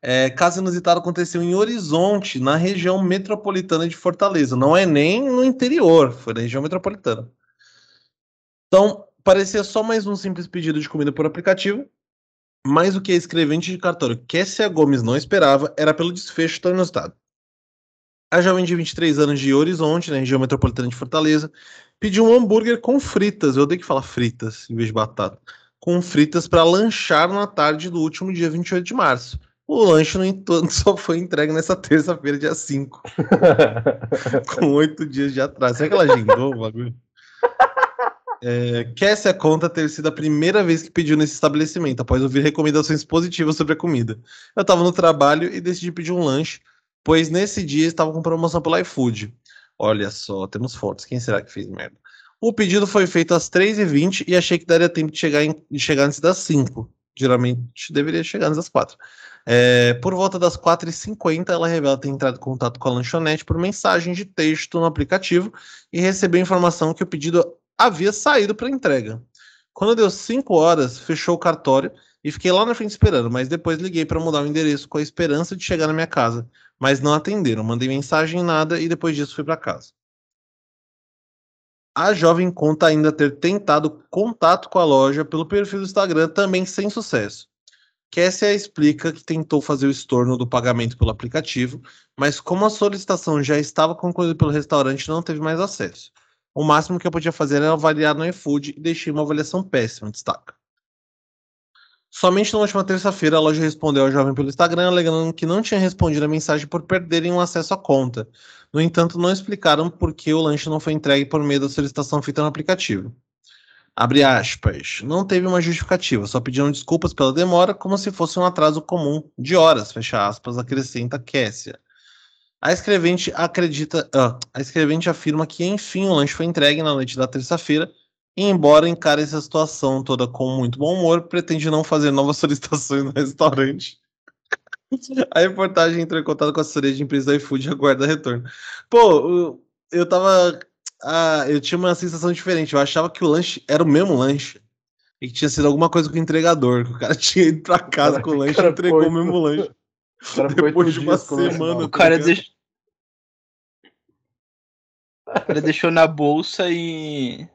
É, caso inusitado aconteceu em Horizonte, na região metropolitana de Fortaleza. Não é nem no interior, foi na região metropolitana. Então, parecia só mais um simples pedido de comida por aplicativo, mas o que a escrevente de cartório Kessia Gomes não esperava era pelo desfecho tão inusitado. A jovem de 23 anos de Horizonte, na região metropolitana de Fortaleza, pediu um hambúrguer com fritas, eu odeio que falar fritas em vez de batata, com fritas para lanchar na tarde do último dia 28 de março. O lanche, no entanto, só foi entregue nessa terça-feira, dia 5, com oito dias de atraso. Será que ela agendou o bagulho? É, essa conta ter sido a primeira vez que pediu nesse estabelecimento, após ouvir recomendações positivas sobre a comida. Eu estava no trabalho e decidi pedir um lanche, pois nesse dia estava com promoção pelo iFood. Olha só, temos fotos. Quem será que fez merda? O pedido foi feito às 3h20 e achei que daria tempo de chegar, em, de chegar antes das 5. Geralmente deveria chegar antes das 4. É, por volta das 4h50, ela revela ter entrado em contato com a lanchonete por mensagem de texto no aplicativo e recebeu informação que o pedido havia saído para entrega. Quando deu 5 horas, fechou o cartório e fiquei lá na frente esperando, mas depois liguei para mudar o endereço com a esperança de chegar na minha casa, mas não atenderam. Mandei mensagem nada e depois disso fui para casa. A jovem conta ainda ter tentado contato com a loja pelo perfil do Instagram, também sem sucesso. Kessia explica que tentou fazer o estorno do pagamento pelo aplicativo, mas como a solicitação já estava concluída pelo restaurante, não teve mais acesso. O máximo que eu podia fazer era avaliar no iFood e deixei uma avaliação péssima, destaca. Somente na última terça-feira, a loja respondeu ao jovem pelo Instagram, alegando que não tinha respondido a mensagem por perderem o acesso à conta. No entanto, não explicaram por que o lanche não foi entregue por meio da solicitação feita no aplicativo. Abre aspas. Não teve uma justificativa, só pediram desculpas pela demora, como se fosse um atraso comum de horas, fecha aspas, acrescenta Kessia. A escrevente acredita. Uh, a escrevente afirma que, enfim, o lanche foi entregue na noite da terça-feira, e embora encare essa situação toda com muito bom humor, pretende não fazer novas solicitações no restaurante. A reportagem entrou em contato com a assessoria de empresa do iFood e aguarda retorno. Pô, eu tava ah, eu tinha uma sensação diferente. Eu achava que o lanche era o mesmo lanche. E que tinha sido alguma coisa com o entregador. Que o cara tinha ido pra casa cara, com o lanche e entregou foi, o mesmo lanche. Depois de uma semana. O cara, tá deixou... o cara deixou na bolsa e.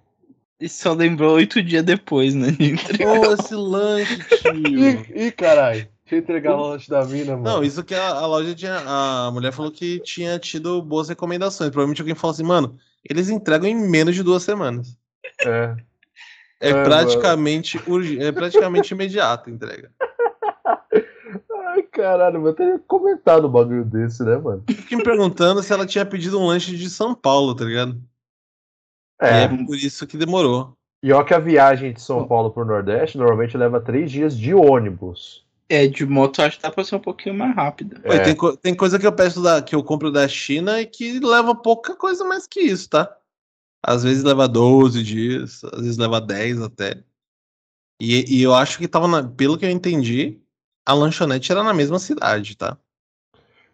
E só lembrou oito dias depois, né? De Pô, esse lanche, tio. Ih, caralho. Deixa eu entregar o lanche da mina, mano. Não, isso que a, a, loja tinha. A mulher falou que tinha tido boas recomendações. Provavelmente alguém falou assim, mano, eles entregam em menos de duas semanas. É. É, é praticamente urg... é praticamente imediato a entrega. Ai, caralho, eu teria comentado um bagulho desse, né, mano? Fiquei me perguntando se ela tinha pedido um lanche de São Paulo, tá ligado? É. E é por isso que demorou. E ó que a viagem de São Paulo pro Nordeste normalmente leva três dias de ônibus. É, de moto acho que dá pra ser um pouquinho mais rápida. É. Tem, tem, coisa que eu peço da, que eu compro da China e que leva pouca coisa mais que isso, tá? Às vezes leva 12 dias, às vezes leva 10 até. E, e eu acho que tava, na, pelo que eu entendi, a lanchonete era na mesma cidade, tá?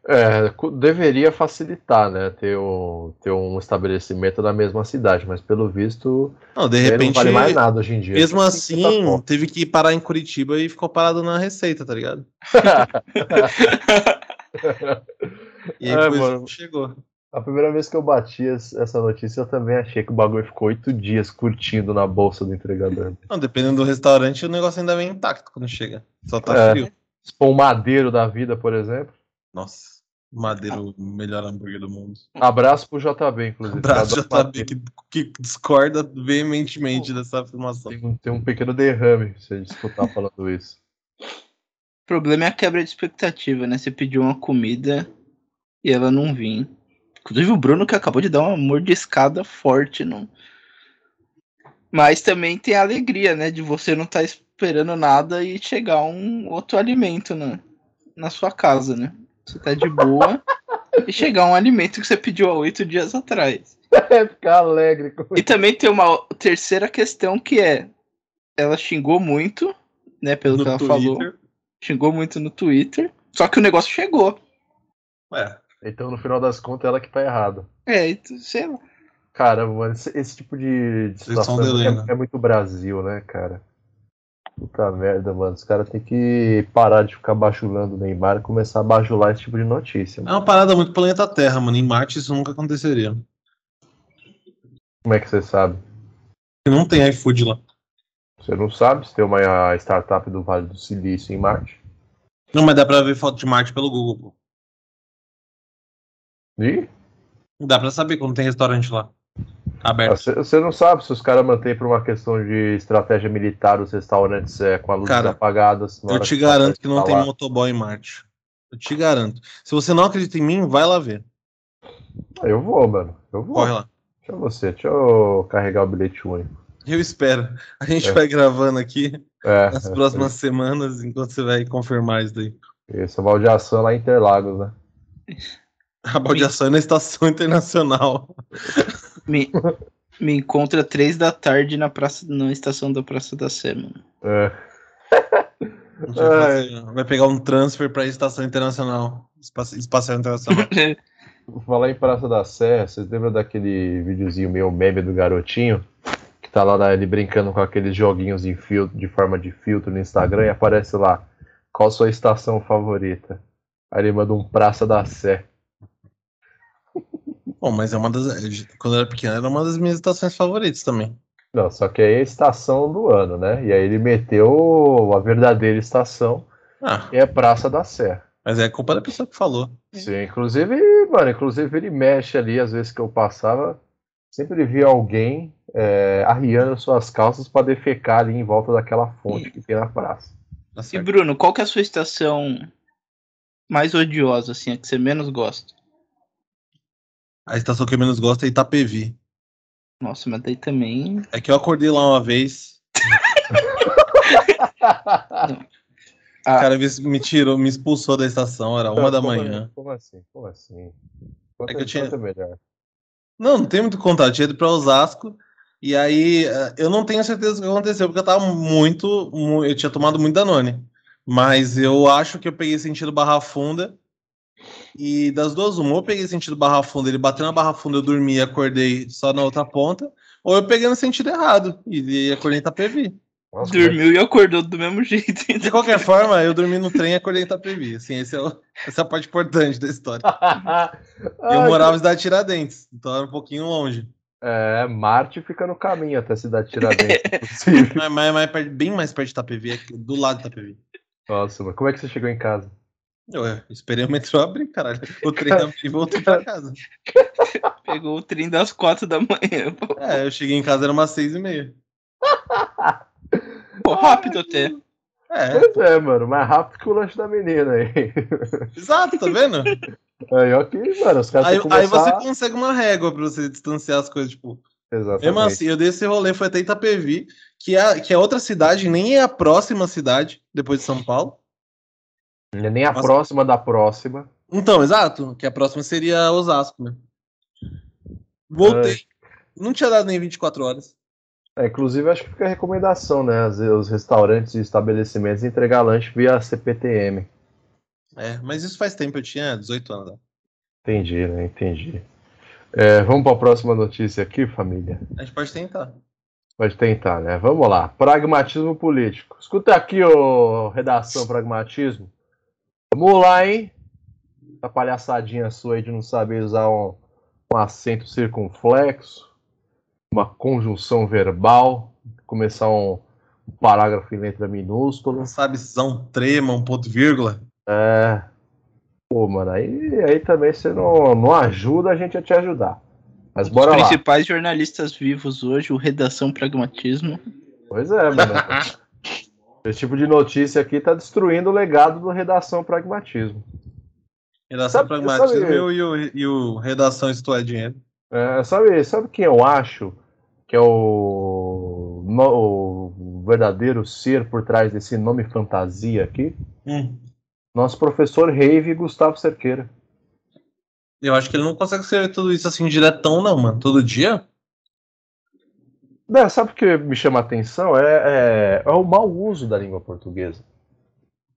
É, deveria facilitar, né? Ter, o, ter um estabelecimento na mesma cidade, mas pelo visto. Não, de repente. Não vale mais nada hoje em dia. Mesmo assim, tá teve que parar em Curitiba e ficou parado na Receita, tá ligado? e aí, é, mano, chegou. A primeira vez que eu bati essa notícia, eu também achei que o bagulho ficou oito dias curtindo na bolsa do entregador. Não, dependendo do restaurante, o negócio ainda vem intacto quando chega. Só tá é, frio. Se for um madeiro da vida, por exemplo. Nossa. Madeiro, o melhor hambúrguer do mundo. Abraço pro JB, inclusive. Abraço pro JB, que, que, discorda veementemente dessa afirmação. Tem, tem, um pequeno derrame se a gente escutar falando isso. O problema é a quebra de expectativa, né? Você pediu uma comida e ela não vinha. Inclusive o Bruno que acabou de dar uma mordiscada forte. Não... Mas também tem a alegria, né? De você não estar tá esperando nada e chegar um outro alimento na, na sua casa, né? Você tá de boa e chegar um alimento que você pediu há oito dias atrás. É ficar alegre. Com e também tem uma terceira questão que é: ela xingou muito, né? Pelo no que ela Twitter. falou. Xingou muito no Twitter. Só que o negócio chegou. É. Então, no final das contas, ela que tá errada. É, então, sei lá. Caramba, mano, esse, esse tipo de, de situação é, é, muito Brasil, né, cara? Puta merda, mano. Os caras têm que parar de ficar bajulando o Neymar e começar a bajular esse tipo de notícia. Mano. É uma parada muito planeta Terra, mano. Em Marte isso nunca aconteceria. Como é que você sabe? Não tem iFood lá. Você não sabe se tem uma startup do Vale do Silício em Marte? Não, mas dá pra ver foto de Marte pelo Google, pô. E? Dá pra saber quando tem restaurante lá. Aberto. Você não sabe se os caras mantêm por uma questão de estratégia militar os restaurantes é, com a luz cara, apagadas. Eu te garanto que não tá tem motoboy em Marte. Eu te garanto. Se você não acredita em mim, vai lá ver. Eu vou, mano. Eu vou. Corre lá. Deixa você, deixa eu carregar o bilhete único. Eu espero. A gente É. vai gravando aqui É, nas próximas semanas, enquanto você vai confirmar isso daí. Isso, baldeação lá em Interlagos, né? A baldeação é na Estação Internacional. Me, me encontra três da tarde na praça, na estação da Praça da Sé, mano. É. Vai, vai pegar um transfer para a Estação Internacional. Espa- Espacial Internacional. Vou falar em Praça da Sé, vocês lembram daquele videozinho meu meme do garotinho? Que tá lá na- ele brincando com aqueles joguinhos em filtro, de forma de filtro no Instagram e aparece lá, qual sua estação favorita? Aí ele manda um Praça da Sé. Bom, mas é uma das. Quando eu era pequeno, era uma das minhas estações favoritas também. Não, só que aí é a estação do ano, né? E aí ele meteu a verdadeira estação, Ah, que é Praça da Sé. mas é culpa da pessoa que falou. Sim, inclusive, mano, inclusive ele mexe ali, às vezes que eu passava, sempre via alguém é, arriando suas calças para defecar ali em volta daquela fonte que tem na praça. Tá E. Bruno, qual que é a sua estação mais odiosa, assim, a que você menos gosta? A estação que eu menos gosto é Itapevi. Nossa, mas daí também. É que eu acordei lá uma vez, o Ah, cara me, tirou, me expulsou da estação, era uma da Como- manhã. Como assim? Como assim? É que eu tinha- Quanto é melhor? Não, não tem muito contato. Eu tinha ido pra Osasco. E aí, eh, eu não tenho certeza do que aconteceu, porque eu tava muito. mu- Eu tinha tomado muito Danone. Mas eu acho que eu peguei sentido Barra Funda. E das duas, uma, ou eu peguei sentido Barra Funda, ele bateu na Barra Funda, eu dormi e acordei só na outra ponta. Ou eu peguei no sentido errado e, e acordei em Itapevi. Nossa, é dormiu e acordou do mesmo jeito. De qualquer forma, eu dormi no trem e acordei em Itapevi. Assim, esse é o- essa é a parte importante da história. Eu morava em Cidade Tiradentes, então era um pouquinho longe. É, Marte fica no caminho até a cidade Tiradentes. Mas, mas, mas perto- bem mais perto de Itapevi, aqui, do lado de Itapevi. Nossa, mas como é que você chegou em casa? Esperei o metrô abrir, caralho. O trem abriu e voltei pra casa. Pegou o trem das quatro da manhã. Pô, É, eu cheguei em casa, era umas seis e meia. Pô, rápido até. É, Pois é, mano, mais rápido que o lanche da menina aí. exato, tá vendo? Aí, ok, mano, os caras Aí, que aí você começar... consegue uma régua pra você distanciar as coisas, tipo. Exatamente. Mesmo assim, eu dei esse rolê, foi até Itapevi, que é, que é outra cidade, nem é a próxima cidade, depois de São Paulo. É nem a Nossa. próxima da próxima. Então, exato, que a próxima seria Osasco, né? Voltei. Não tinha dado nem 24 horas. É, inclusive, acho que fica a recomendação, né? As- Os restaurantes e estabelecimentos entregar lanche via CPTM. É, mas isso faz tempo, eu tinha 18 anos. né? Entendi, né? Entendi. É, vamos para a próxima notícia aqui, família. A gente pode tentar. Pode tentar, né? Vamos lá. Pragmatismo político. Escuta aqui, ô redação pragmatismo. Vamos lá, hein? Essa palhaçadinha sua aí de não saber usar um, um acento circunflexo, uma conjunção verbal, começar um, um parágrafo em letra minúscula. Não sabe se usar um trema, um ponto vírgula. É. Pô, mano, aí, aí também você não, não ajuda a gente a te ajudar. Mas bora Os lá. principais jornalistas vivos hoje, o Redação Pragmatismo. Pois é, mano. Esse tipo de notícia aqui tá destruindo o legado do Redação Pragmatismo. Redação Sabe- pragmatismo sabe- e, o, e, o, e o redação Isto é Dinheiro. É, sabe, sabe quem eu acho que é o, no- o verdadeiro ser por trás desse nome fantasia aqui? Hum. Nosso professor Rave Gustavo Cerqueira. Eu acho que ele não consegue escrever tudo isso assim diretão, não, mano. Todo dia? Não, sabe o que me chama a atenção? É, é, é o mau uso da língua portuguesa.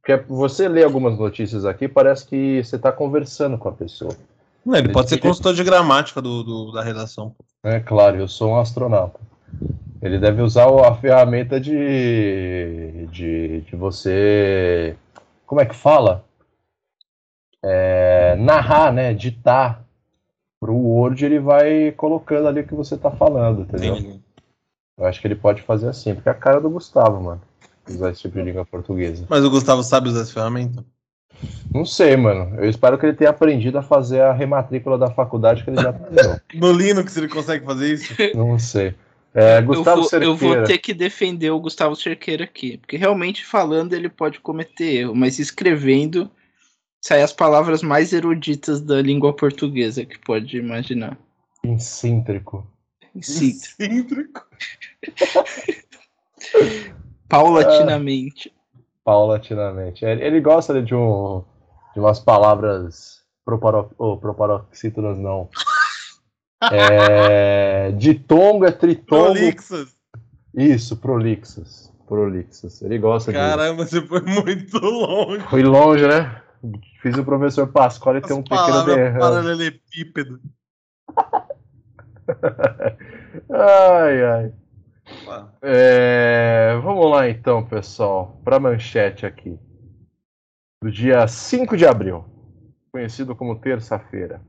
Porque você lê algumas notícias aqui, parece que você está conversando com a pessoa. Não, ele Ele pode ser consultor de gramática do, do- da redação. É claro, eu sou um astronauta. Ele deve usar a ferramenta de, de, de você. Como é que fala? É, narrar, né? Ditar. Pro Word ele vai colocando ali o que você tá falando, entendeu? Entendi. Eu acho que ele pode fazer assim, porque é a cara do Gustavo, mano. Usar esse tipo de língua portuguesa. Mas o Gustavo sabe usar essa ferramenta? Não sei, mano. Eu espero que ele tenha aprendido a fazer a rematrícula da faculdade que ele já terminou. No Linux ele consegue fazer isso? Não sei. É, Gustavo eu, vou, eu vou ter que defender o Gustavo Cerqueira aqui. Porque realmente falando ele pode cometer erro, mas escrevendo saem as palavras mais eruditas da língua portuguesa que pode imaginar. Incêntrico. Excêntrico. Paulatinamente. Paulatinamente. Ele, ele gosta de, um, de umas palavras proparo, oh, proparoxítonas, não. É, ditongo é tritongo. Prolixas. Isso, prolixas. Prolixas. Ele gosta de. Caramba, você foi muito longe. Foi longe, né? Fiz o professor Pascoal e tem um pequeno derrame. paralelepípedo. Ai, ai. É, vamos lá então, pessoal, para a manchete aqui. Do dia 5 de abril, conhecido como terça-feira.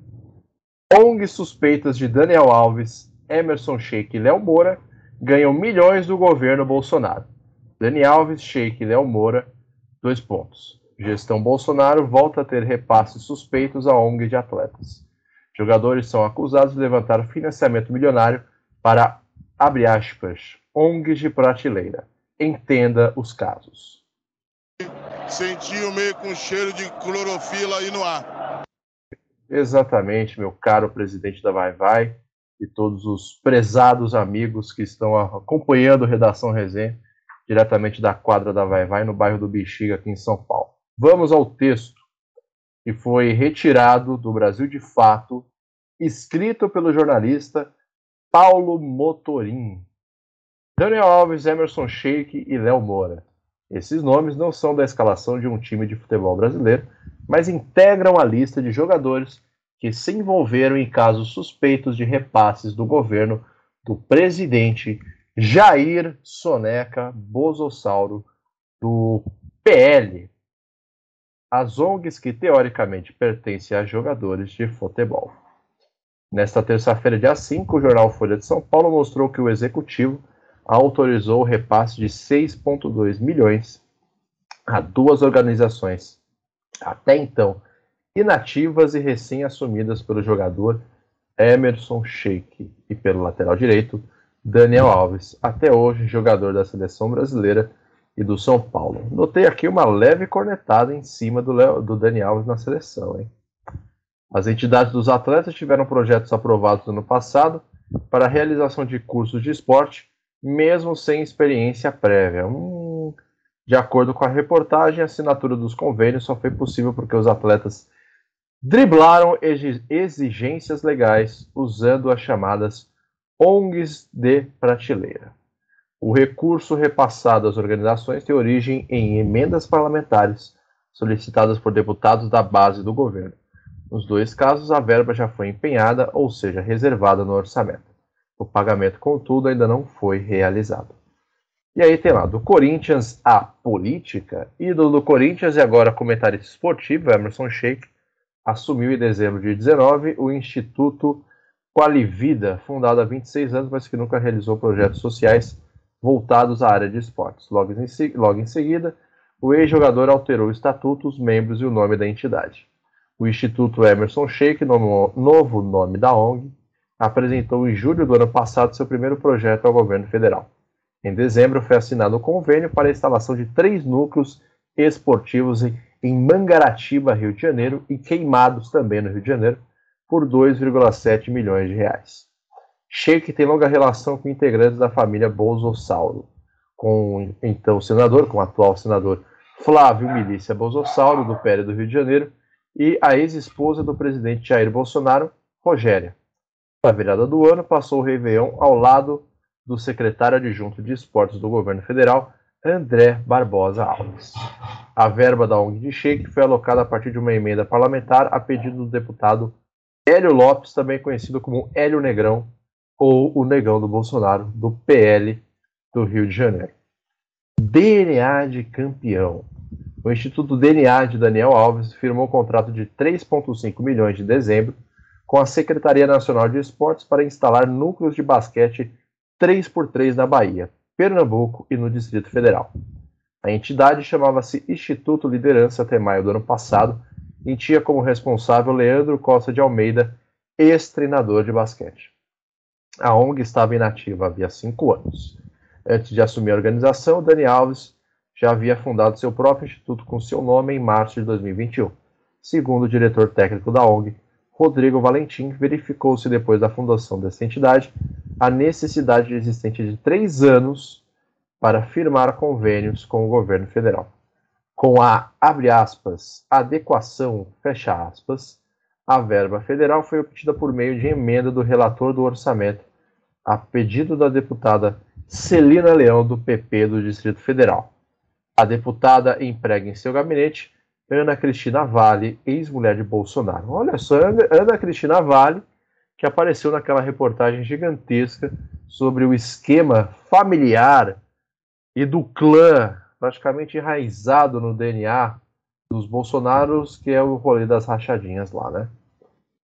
ONG suspeitas de Daniel Alves, Emerson Sheik e Léo Moura ganham milhões do governo Bolsonaro. Daniel Alves, Sheik e Léo Moura, dois pontos. Gestão Bolsonaro volta a ter repasses suspeitos à ONG de atletas. Jogadores são acusados de levantar financiamento milionário para, abre aspas, ONGs de prateleira. Entenda os casos. Sentiu meio com cheiro de clorofila aí no ar. Exatamente, meu caro presidente da Vai Vai e todos os prezados amigos que estão acompanhando Redação Resenha, diretamente da quadra da Vai Vai, no bairro do Bexiga, aqui em São Paulo. Vamos ao texto que foi retirado do Brasil de Fato, escrito pelo jornalista Paulo Motorim. Daniel Alves, Emerson Sheik e Léo Moura. Esses nomes não são da escalação de um time de futebol brasileiro, mas integram a lista de jogadores que se envolveram em casos suspeitos de repasses do governo do presidente Jair Soneca Bosossauro, do PL, as ONGs que teoricamente pertencem a jogadores de futebol. Nesta terça-feira, dia 5, o jornal Folha de São Paulo mostrou que o executivo autorizou o repasse de 6,2 milhões a duas organizações, até então inativas e recém-assumidas pelo jogador Emerson Sheik e pelo lateral direito Daniel Alves, até hoje jogador da seleção brasileira e do São Paulo. Notei aqui uma leve cornetada em cima do, Leo, do Alves na seleção. Hein? As entidades dos atletas tiveram projetos aprovados no ano passado para a realização de cursos de esporte, mesmo sem experiência prévia. Hum, de acordo com a reportagem, a assinatura dos convênios só foi possível porque os atletas driblaram exigências legais usando as chamadas ONGs de prateleira. O recurso repassado às organizações tem origem em emendas parlamentares solicitadas por deputados da base do governo. Nos dois casos, a verba já foi empenhada, ou seja, reservada no orçamento. O pagamento, contudo, ainda não foi realizado. E aí tem lá, do Corinthians à política, ídolo do Corinthians e agora comentarista esportivo, Emerson Sheik, assumiu em dezembro de 19 o Instituto Qualivida, fundado há 26 anos, mas que nunca realizou projetos sociais voltados à área de esportes. Logo em, logo em seguida, o ex-jogador alterou o estatuto, os membros e o nome da entidade. O Instituto Emerson Sheik, novo nome da ONG, apresentou em julho do ano passado seu primeiro projeto ao governo federal. Em dezembro, foi assinado o um convênio para a instalação de três núcleos esportivos em Mangaratiba, Rio de Janeiro, e Queimados, também no Rio de Janeiro, por 2,7 milhões de reais. Sheik tem longa relação com integrantes da família Bolsossauro, com então senador, com o atual senador Flávio Milícia Bolsossauro, do PL do Rio de Janeiro, e a ex-esposa do presidente Jair Bolsonaro, Rogéria. Na virada do ano, passou o Réveillon ao lado do secretário adjunto de esportes do governo federal, André Barbosa Alves. A verba da ONG de Sheik foi alocada a partir de uma emenda parlamentar a pedido do deputado Hélio Lopes, também conhecido como Hélio Negrão, ou o Negão do Bolsonaro, do PL do Rio de Janeiro. DNA de campeão. O Instituto DNA de Daniel Alves firmou um contrato de 3,5 milhões de dezembro com a Secretaria Nacional de Esportes para instalar núcleos de basquete 3x3 na Bahia, Pernambuco e no Distrito Federal. A entidade chamava-se Instituto Liderança até maio do ano passado e tinha como responsável Leandro Costa de Almeida, ex-treinador de basquete. A ONG estava inativa havia cinco anos. Antes de assumir a organização, Dani Alves já havia fundado seu próprio instituto com seu nome em março de 2021. Segundo o diretor técnico da ONG, Rodrigo Valentim, verificou-se depois da fundação dessa entidade a necessidade existente de três anos para firmar convênios com o governo federal. Com a, abre aspas, adequação, fecha aspas, a verba federal foi obtida por meio de emenda do relator do orçamento, a pedido da deputada Celina Leão, do PP do Distrito Federal. A deputada emprega em seu gabinete Ana Cristina Vale, ex-mulher de Bolsonaro. Olha só, Ana Cristina Vale, que apareceu naquela reportagem gigantesca sobre o esquema familiar e do clã praticamente enraizado no DNA dos Bolsonaros, que é o rolê das rachadinhas lá, né?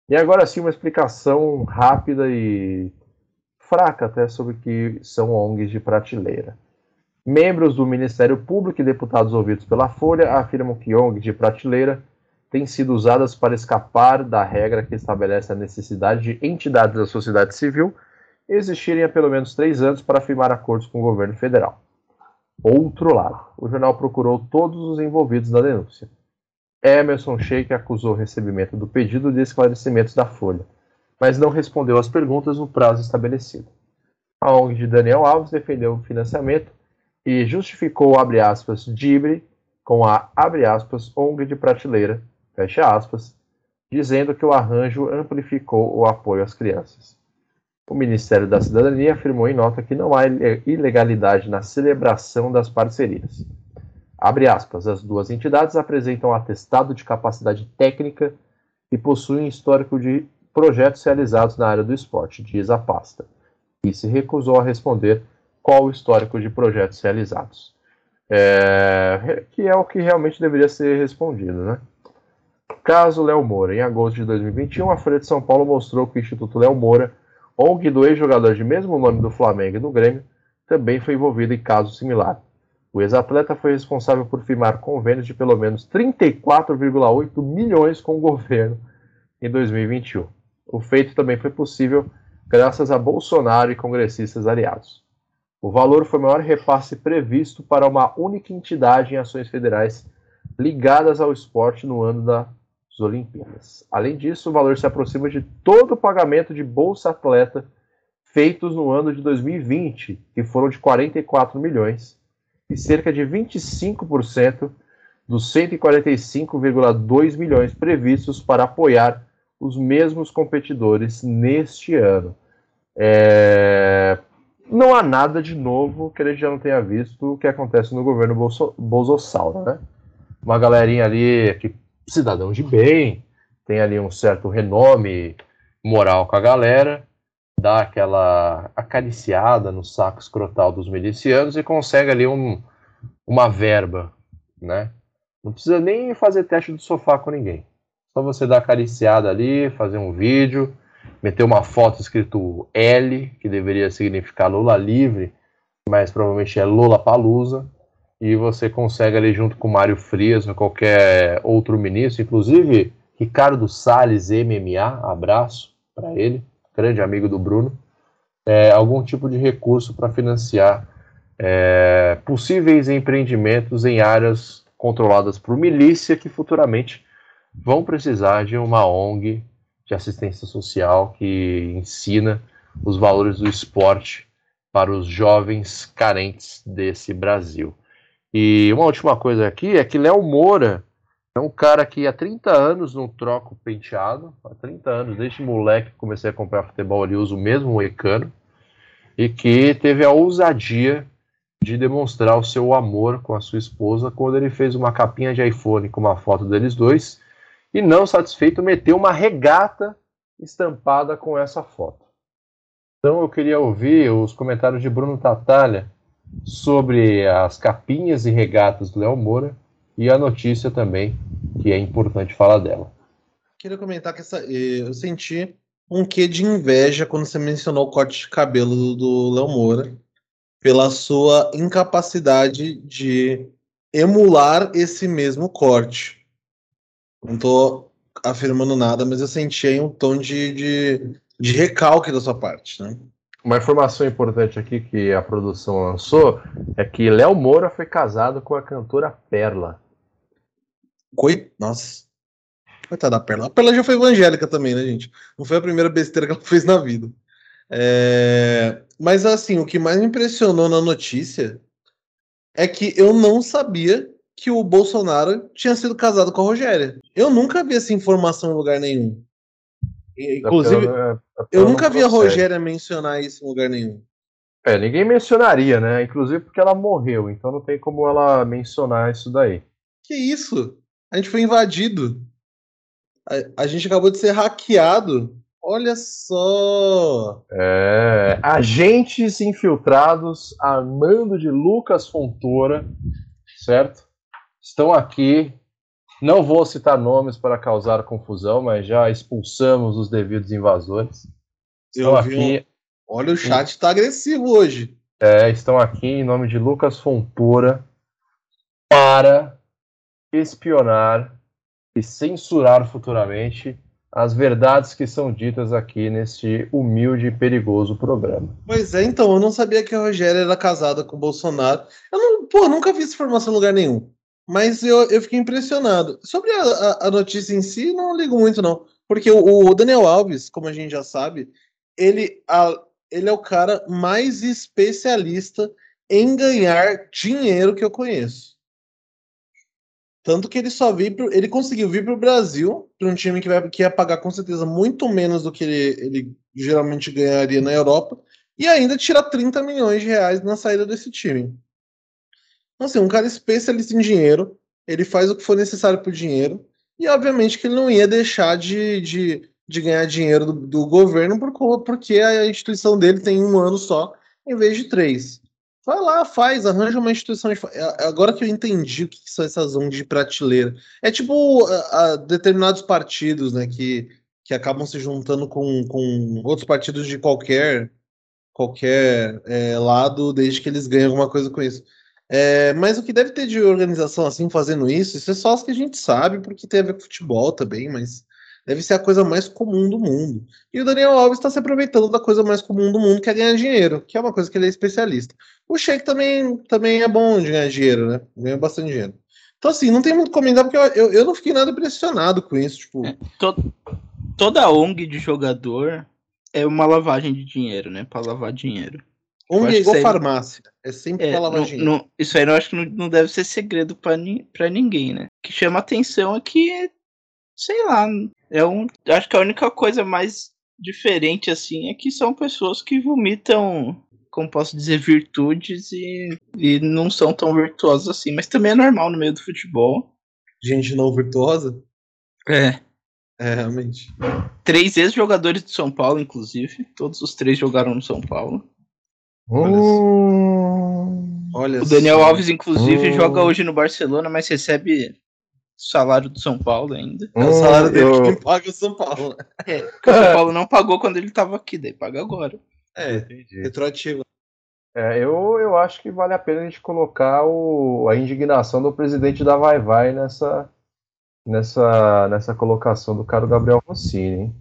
E agora sim uma explicação rápida e fraca até sobre o que são ONGs de prateleira. Membros do Ministério Público e deputados ouvidos pela Folha afirmam que ONGs de prateleira têm sido usadas para escapar da regra que estabelece a necessidade de entidades da sociedade civil existirem há pelo menos três anos para firmar acordos com o governo federal. Outro lado, o jornal procurou todos os envolvidos na denúncia. Emerson Sheik acusou o recebimento do pedido de esclarecimentos da Folha, mas não respondeu às perguntas no prazo estabelecido. A ONG de Daniel Alves defendeu o financiamento e justificou abre aspas Dibre com a abre aspas ONG de prateleira, fecha aspas, dizendo que o arranjo amplificou o apoio às crianças. O Ministério da Cidadania afirmou em nota que não há ilegalidade na celebração das parcerias. Abre aspas, as duas entidades apresentam atestado de capacidade técnica e possuem histórico de projetos realizados na área do esporte, diz a pasta, e se recusou a responder qual o histórico de projetos realizados. É, que é o que realmente deveria ser respondido, né? Caso Léo Moura. Em agosto de 2021, a Folha de São Paulo mostrou que o Instituto Léo Moura, ONG do ex-jogador de mesmo nome do Flamengo e do Grêmio, também foi envolvido em caso similar. O ex-atleta foi responsável por firmar convênios de pelo menos 34,8 milhões com o governo em 2021. O feito também foi possível graças a Bolsonaro e congressistas aliados. O valor foi o maior repasse previsto para uma única entidade em ações federais ligadas ao esporte no ano das Olimpíadas. Além disso, o valor se aproxima de todo o pagamento de Bolsa Atleta feitos no ano de 2020, que foram de 44 milhões, e cerca de 25% dos 145,2 milhões previstos para apoiar os mesmos competidores neste ano. É... Não há nada de novo que a gente já não tenha visto o que acontece no governo Bolso... Bolsossauro, né? Uma galerinha ali que cidadão de bem, tem ali um certo renome moral com a galera, dá aquela acariciada no saco escrotal dos milicianos e consegue ali um, uma verba, né? Não precisa nem fazer teste do sofá com ninguém. Só você dar acariciada ali, fazer um vídeo, meter uma foto escrito L, que deveria significar Lula livre, mas provavelmente é Lula Palusa, e você consegue ali junto com Mário Frias ou qualquer outro ministro, inclusive Ricardo Salles MMA, abraço para ele, grande amigo do Bruno, é, algum tipo de recurso para financiar é, possíveis empreendimentos em áreas controladas por milícia que futuramente vão precisar de uma ONG de assistência social que ensina os valores do esporte para os jovens carentes desse Brasil. E uma última coisa aqui é que Léo Moura é um cara que há 30 anos não troca o penteado, há 30 anos, desde moleque que comecei a acompanhar futebol, ele usa o mesmo moicano, e que teve a ousadia de demonstrar o seu amor com a sua esposa quando ele fez uma capinha de iPhone com uma foto deles dois e não satisfeito, meteu uma regata estampada com essa foto. Então eu queria ouvir os comentários de Bruno Tatalha sobre as capinhas e regatas do Léo Moura e a notícia também, que é importante falar dela. Queria comentar que essa, eh, eu senti um quê de inveja quando você mencionou o corte de cabelo do Léo Moura, pela sua incapacidade de emular esse mesmo corte. Não tô afirmando nada, mas eu senti aí um tom de, de, de recalque da sua parte, né? Uma informação importante aqui que a produção lançou é que Léo Moura foi casado com a cantora Perla. Coi... Nossa. Coitada da Perla. A Perla já foi evangélica também, né, gente? Não foi a primeira besteira que ela fez na vida. É, Mas assim, o que mais me impressionou na notícia é que eu não sabia que o Bolsonaro tinha sido casado com a Rogéria. Eu nunca vi essa informação em lugar nenhum. Inclusive, É, é eu não nunca vi a. Rogéria mencionar isso em lugar nenhum. É, ninguém mencionaria, né? Inclusive porque ela morreu, então não tem como ela mencionar isso daí. Que isso? A gente foi invadido. A, a gente acabou de ser hackeado. Olha só. É, agentes infiltrados a mando de Lucas Fontoura, certo? Estão aqui. Não vou citar nomes para causar confusão, mas já expulsamos os devidos invasores. Estão Eu vi um- aqui, Olha, o chat tá agressivo hoje. é, estão aqui em nome de Lucas Fontoura para espionar e censurar futuramente as verdades que são ditas aqui neste humilde e perigoso programa. Pois é, então, eu não sabia que a Rogéria era casada com o Bolsonaro. Eu não, pô, nunca vi essa informação em lugar nenhum. Mas eu, eu fiquei impressionado. Sobre a, a- a notícia em si, não ligo muito, não. Porque o, o Daniel Alves, como a gente já sabe, ele, a- ele é o cara mais especialista em ganhar dinheiro que eu conheço. Tanto que ele só veio pro, ele conseguiu vir para o Brasil, para um time que, vai, que ia pagar com certeza muito menos do que ele, ele geralmente ganharia na Europa, e ainda tirar 30 milhões de reais na saída desse time. Então, assim, um cara especialista em dinheiro, ele faz o que for necessário pro dinheiro, e obviamente que ele não ia deixar de, de, de ganhar dinheiro do, do governo por, porque a instituição dele tem um ano só, em vez de três. Vai lá, faz, arranja uma instituição. De... fa- é- Agora que eu entendi o que que são essas ONGs de prateleira. É tipo a, a determinados partidos, né, que, que acabam se juntando com, com outros partidos de qualquer qualquer é, lado, desde que eles ganhem alguma coisa com isso. É, mas o que deve ter de organização assim fazendo isso, isso é só as que a gente sabe, porque tem a ver com futebol também, mas deve ser a coisa mais comum do mundo. E o Daniel Alves está se aproveitando da coisa mais comum do mundo, que é ganhar dinheiro, que é uma coisa que ele é especialista. O Sheik também, também é bom de ganhar dinheiro, né? Ganha bastante dinheiro. Então, assim, não tem muito comentar, porque eu, eu, eu não fiquei nada impressionado com isso. Tipo, To- toda ONG de jogador é uma lavagem de dinheiro, né? Pra lavar dinheiro. Acho é igual farmácia. É sempre É, não- não- isso aí eu acho que não, não deve ser segredo pra ninguém, né? O que chama atenção é que, sei lá, é um, acho que a única coisa mais diferente assim é que são pessoas que vomitam, como posso dizer, virtudes e, e não são tão virtuosas assim. Mas também é normal no meio do futebol. Gente não virtuosa? É. É, realmente. Três ex-jogadores do São Paulo, inclusive. Todos os três jogaram no São Paulo. Olha Hum, Olha O Daniel só. Alves, inclusive, Hum. joga hoje no Barcelona, mas recebe salário do São Paulo ainda. É o salário dele eu- que paga o São Paulo. É, porque o São Paulo não pagou quando ele tava aqui, daí paga agora. É, Entendi. retroativo. É, eu, eu acho que vale a pena a gente colocar o, a indignação do presidente da Vai Vai nessa, nessa, nessa colocação do cara Gabriel Rossini. hein?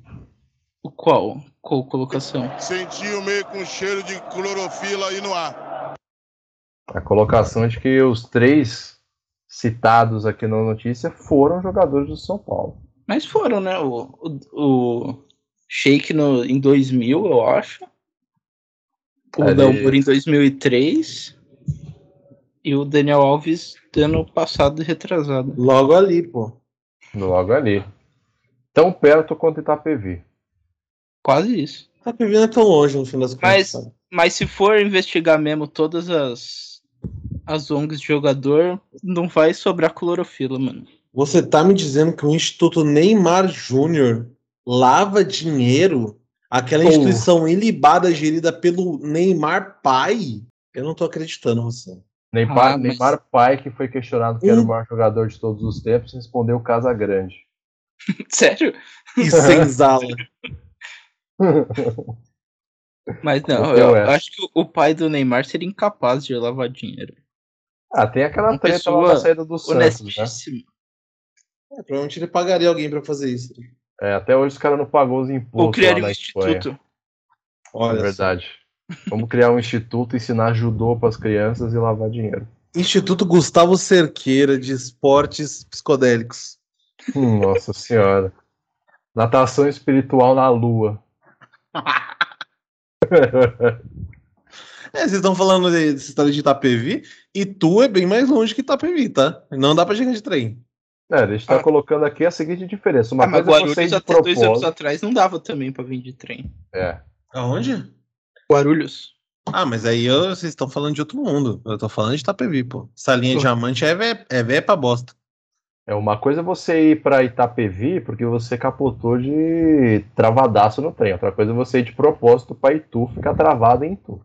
O qual? Qual colocação? Sentiu meio com cheiro de clorofila aí no ar. A colocação de que os três citados aqui na notícia foram jogadores do São Paulo. Mas foram, né? O, o, o Sheik no, em 2000, eu acho. O Ali. Dalmor em 2003. E o Daniel Alves ano passado retrasado. Logo ali, pô. Logo ali. Tão perto quanto Itapevi. Quase isso. Tá não é tão longe no fim das contas. Mas-? Mas se for investigar mesmo todas as, as ONGs de jogador, não vai sobrar clorofila, mano. Você tá me dizendo que o Instituto Neymar Júnior lava dinheiro? Aquela Pô. instituição ilibada gerida pelo Neymar pai? Eu não tô acreditando você. Neymar, Ah, mas- Neymar Pai, que foi questionado que era o maior jogador de todos os tempos, respondeu Casa Grande. Sério? E senzala. Mas não, eu é? acho que o pai do Neymar seria incapaz de lavar dinheiro. ah, tem aquela Uma treta lá pessoa na saída do Santos, né? Honestíssimo. É, provavelmente ele pagaria alguém pra fazer isso. É, até hoje os caras não pagou os impostos Ou criaria um Espanha. instituto. Olha É verdade. Vamos criar um instituto, ensinar judô para as crianças e lavar dinheiro. Instituto Gustavo Cerqueira de Esportes Psicodélicos. Hum, nossa senhora. Natação espiritual na lua. É, vocês estão falando de- história de Itapevi, e tu é bem mais longe que Itapevi, tá? Não dá pra chegar de trem. É, a gente tá Ah. colocando aqui a seguinte diferença. Uma Ah, mas coisa é você ir Guarulhos de até dois anos propósito. atrás não dava também pra vir de trem. É. Aonde? Guarulhos. Ah, mas aí eu- vocês estão falando de outro mundo. Eu tô falando de Itapevi, pô. Essa linha de diamante é vé é vé pra bosta. É uma coisa é você ir pra Itapevi porque você capotou de travadaço no trem. Outra coisa é você ir de propósito pra Itu ficar travado em Itu.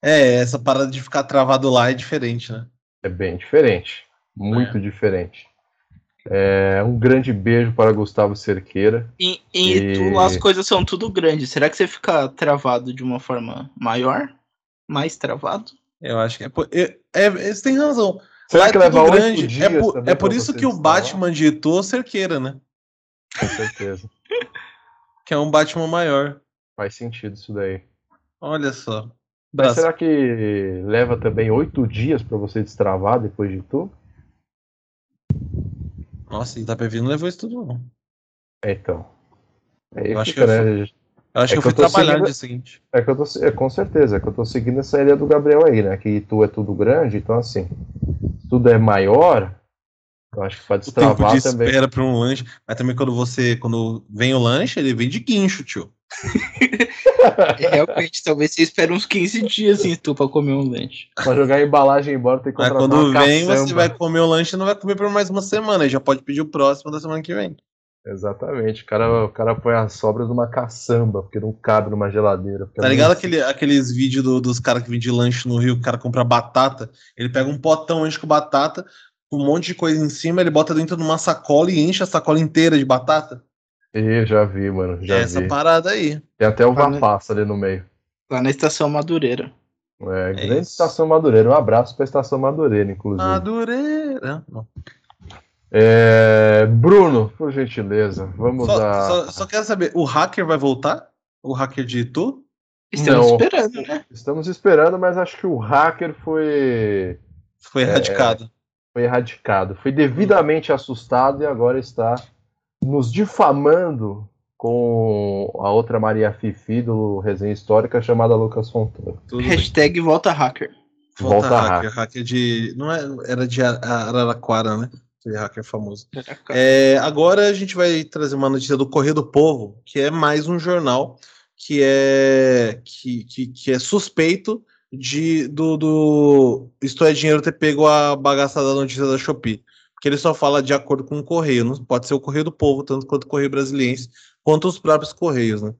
É, essa parada de ficar travado lá é diferente, né? É bem diferente. Muito diferente. É, um grande beijo para Gustavo Cerqueira. Em, em E- Itu lá as coisas são tudo grandes. Será que você fica travado de uma forma maior? Mais travado? Eu acho que é por. É, é, você tem razão. Será que é leva grande. dias É por, é por isso que o? Batman de Itu é cerqueira, né? Com certeza. Que é um Batman maior. Faz sentido isso daí. Olha só. Mas será que leva também oito dias para você destravar depois de Itu? Nossa, Itapevi não levou isso tudo, não. É, então. Aí Eu acho que eu né? Eu acho É que que fui eu tô trabalhar no dia seguinte. É que eu tô, é, com certeza, é que eu tô seguindo essa ideia do Gabriel aí, né? Que Itu é tudo grande, então assim, tudo é maior, eu acho que pode O tempo destravar de também. espera para um lanche. Mas também quando você. Quando vem o lanche, ele vem de guincho, tio. É, Realmente, talvez você espere uns 15 dias em Itu pra comer um lanche. Pra jogar a embalagem embora, tem que Mas quando uma vem, você caçamba. vai comer o lanche e não vai comer por mais uma semana. Aí já pode pedir o próximo da semana que vem. Exatamente, o cara, o cara põe as sobras numa caçamba, porque não cabe numa geladeira. Tá é ligado muito- aquele, aqueles vídeos do- dos caras que vendem lanche no Rio, que o cara compra batata, ele pega um potão, enche com batata, com um monte de coisa em cima, ele bota dentro de uma sacola e enche a sacola inteira de batata? Ih, já vi, mano, já é essa vi. parada aí. Tem até o né? Vapassa ali no meio. Lá na estação Madureira. É, grande isso. Estação Madureira. Um abraço pra Estação Madureira, inclusive. Madureira. Não. É, Bruno, por gentileza, vamos Só, a. só, só quero saber, o hacker vai voltar? O hacker de Itu? Estamos Não. esperando, né? Estamos esperando, mas acho que o hacker foi, Foi erradicado. foi erradicado. Foi devidamente assustado e agora está nos difamando com a outra Maria Fifi do Resenha Histórica chamada Lucas Fontoura. Bem. Hashtag volta hacker. Volta, volta hacker. Hacker de. Não é, era de Ar- Araraquara, né? Aquele hacker famoso. É, É, agora a gente vai trazer uma notícia do Correio do Povo, que é mais um jornal que é que, que, que é suspeito de do, do Isto é Dinheiro ter pego a bagaça da notícia da Shopee. Porque ele só fala de acordo com o Correio, não pode ser o Correio do Povo, tanto quanto o Correio Brasiliense, quanto os próprios Correios, né?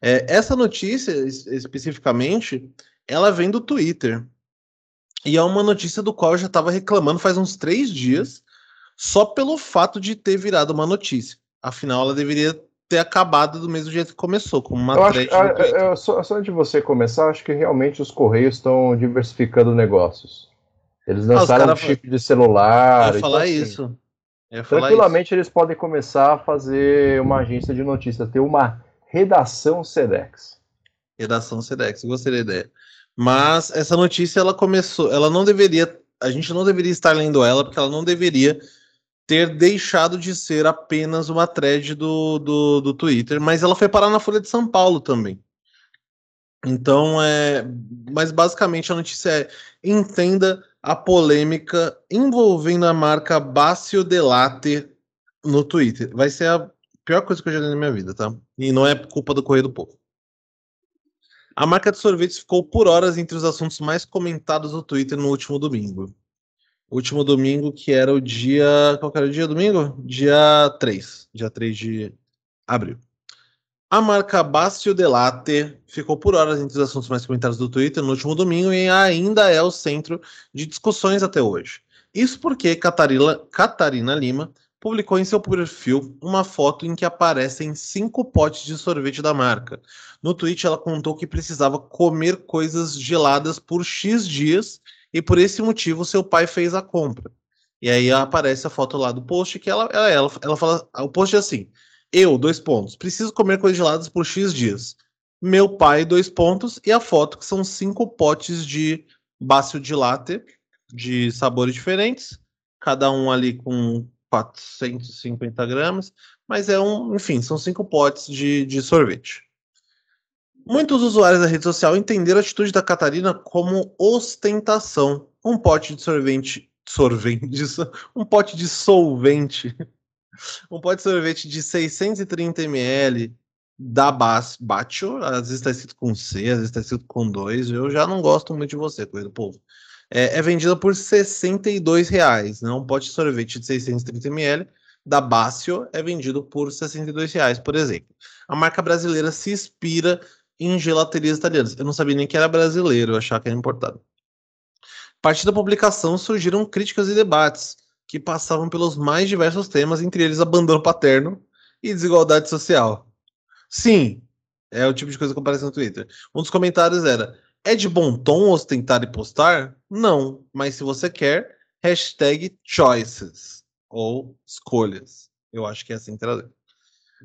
É, essa notícia, es- especificamente, ela vem do Twitter. E é uma notícia do qual eu já estava reclamando faz uns três dias, só pelo fato de ter virado uma notícia. Afinal, ela deveria ter acabado do mesmo jeito que começou, como uma Eu acho, ah, Twitter. é, é, só, só antes de você começar, acho que realmente os Correios estão diversificando negócios. Eles Ah, lançaram um cara- chip de celular. Eu ia então, falar assim, isso. Ia falar Tranquilamente eles podem começar a fazer uma agência de notícias, ter uma redação SEDEX. isso. Redação Sedex, gostei da ideia. Mas essa notícia, ela começou, ela não deveria, a gente não deveria estar lendo ela, porque ela não deveria ter deixado de ser apenas uma thread do, do, do Twitter, mas ela foi parar na Folha de São Paulo também. Então, é, mas basicamente a notícia é: entenda a polêmica envolvendo a marca Bacio Delate no Twitter. Vai ser a pior coisa que eu já li na minha vida, tá? E não é culpa do Correio do Povo. A marca de sorvetes ficou por horas entre os assuntos mais comentados no Twitter no último domingo. Último domingo, que era o dia. Qual era o dia domingo? Dia 3. Dia 3 de abril. A marca Bastio Delate ficou por horas entre os assuntos mais comentados do Twitter no último domingo e ainda é o centro de discussões até hoje. Isso porque Catarina, Catarina Lima publicou em seu perfil uma foto em que aparecem cinco potes de sorvete da marca. No tweet, ela contou que precisava comer coisas geladas por X dias e por esse motivo seu pai fez a compra. E aí aparece a foto lá do post que ela, ela, ela, ela fala. O post é assim: Eu, dois pontos, preciso comer coisas geladas por X dias. Meu pai, dois pontos, e a foto que são cinco potes de bácio de latte de sabores diferentes, cada um ali com 450 gramas, mas é um, enfim, são cinco potes de, de sorvete. Muitos usuários da rede social entenderam a atitude da Catarina como ostentação. Um pote de sorvete. Sorvente. Um pote de solvente. Um pote de sorvete de 630 ml da Bas, Batio. Às vezes está escrito com C, às vezes está escrito com 2. Eu já não gosto muito de você, coisa do povo. É, é vendida por 62 reais. Né? Um pote de sorvete de 630 ml da Bacio é vendido por 62 reais, por exemplo. A marca brasileira se inspira em gelaterias italianas. Eu não sabia nem que era brasileiro, eu achava que era importado. A partir da publicação surgiram críticas e debates que passavam pelos mais diversos temas, entre eles abandono paterno e desigualdade social. Sim, é o tipo de coisa que aparece no Twitter. Um dos comentários era: é de bom tom ostentar e postar? Não, mas se você quer, hashtag choices ou escolhas. Eu acho que é assim trazer.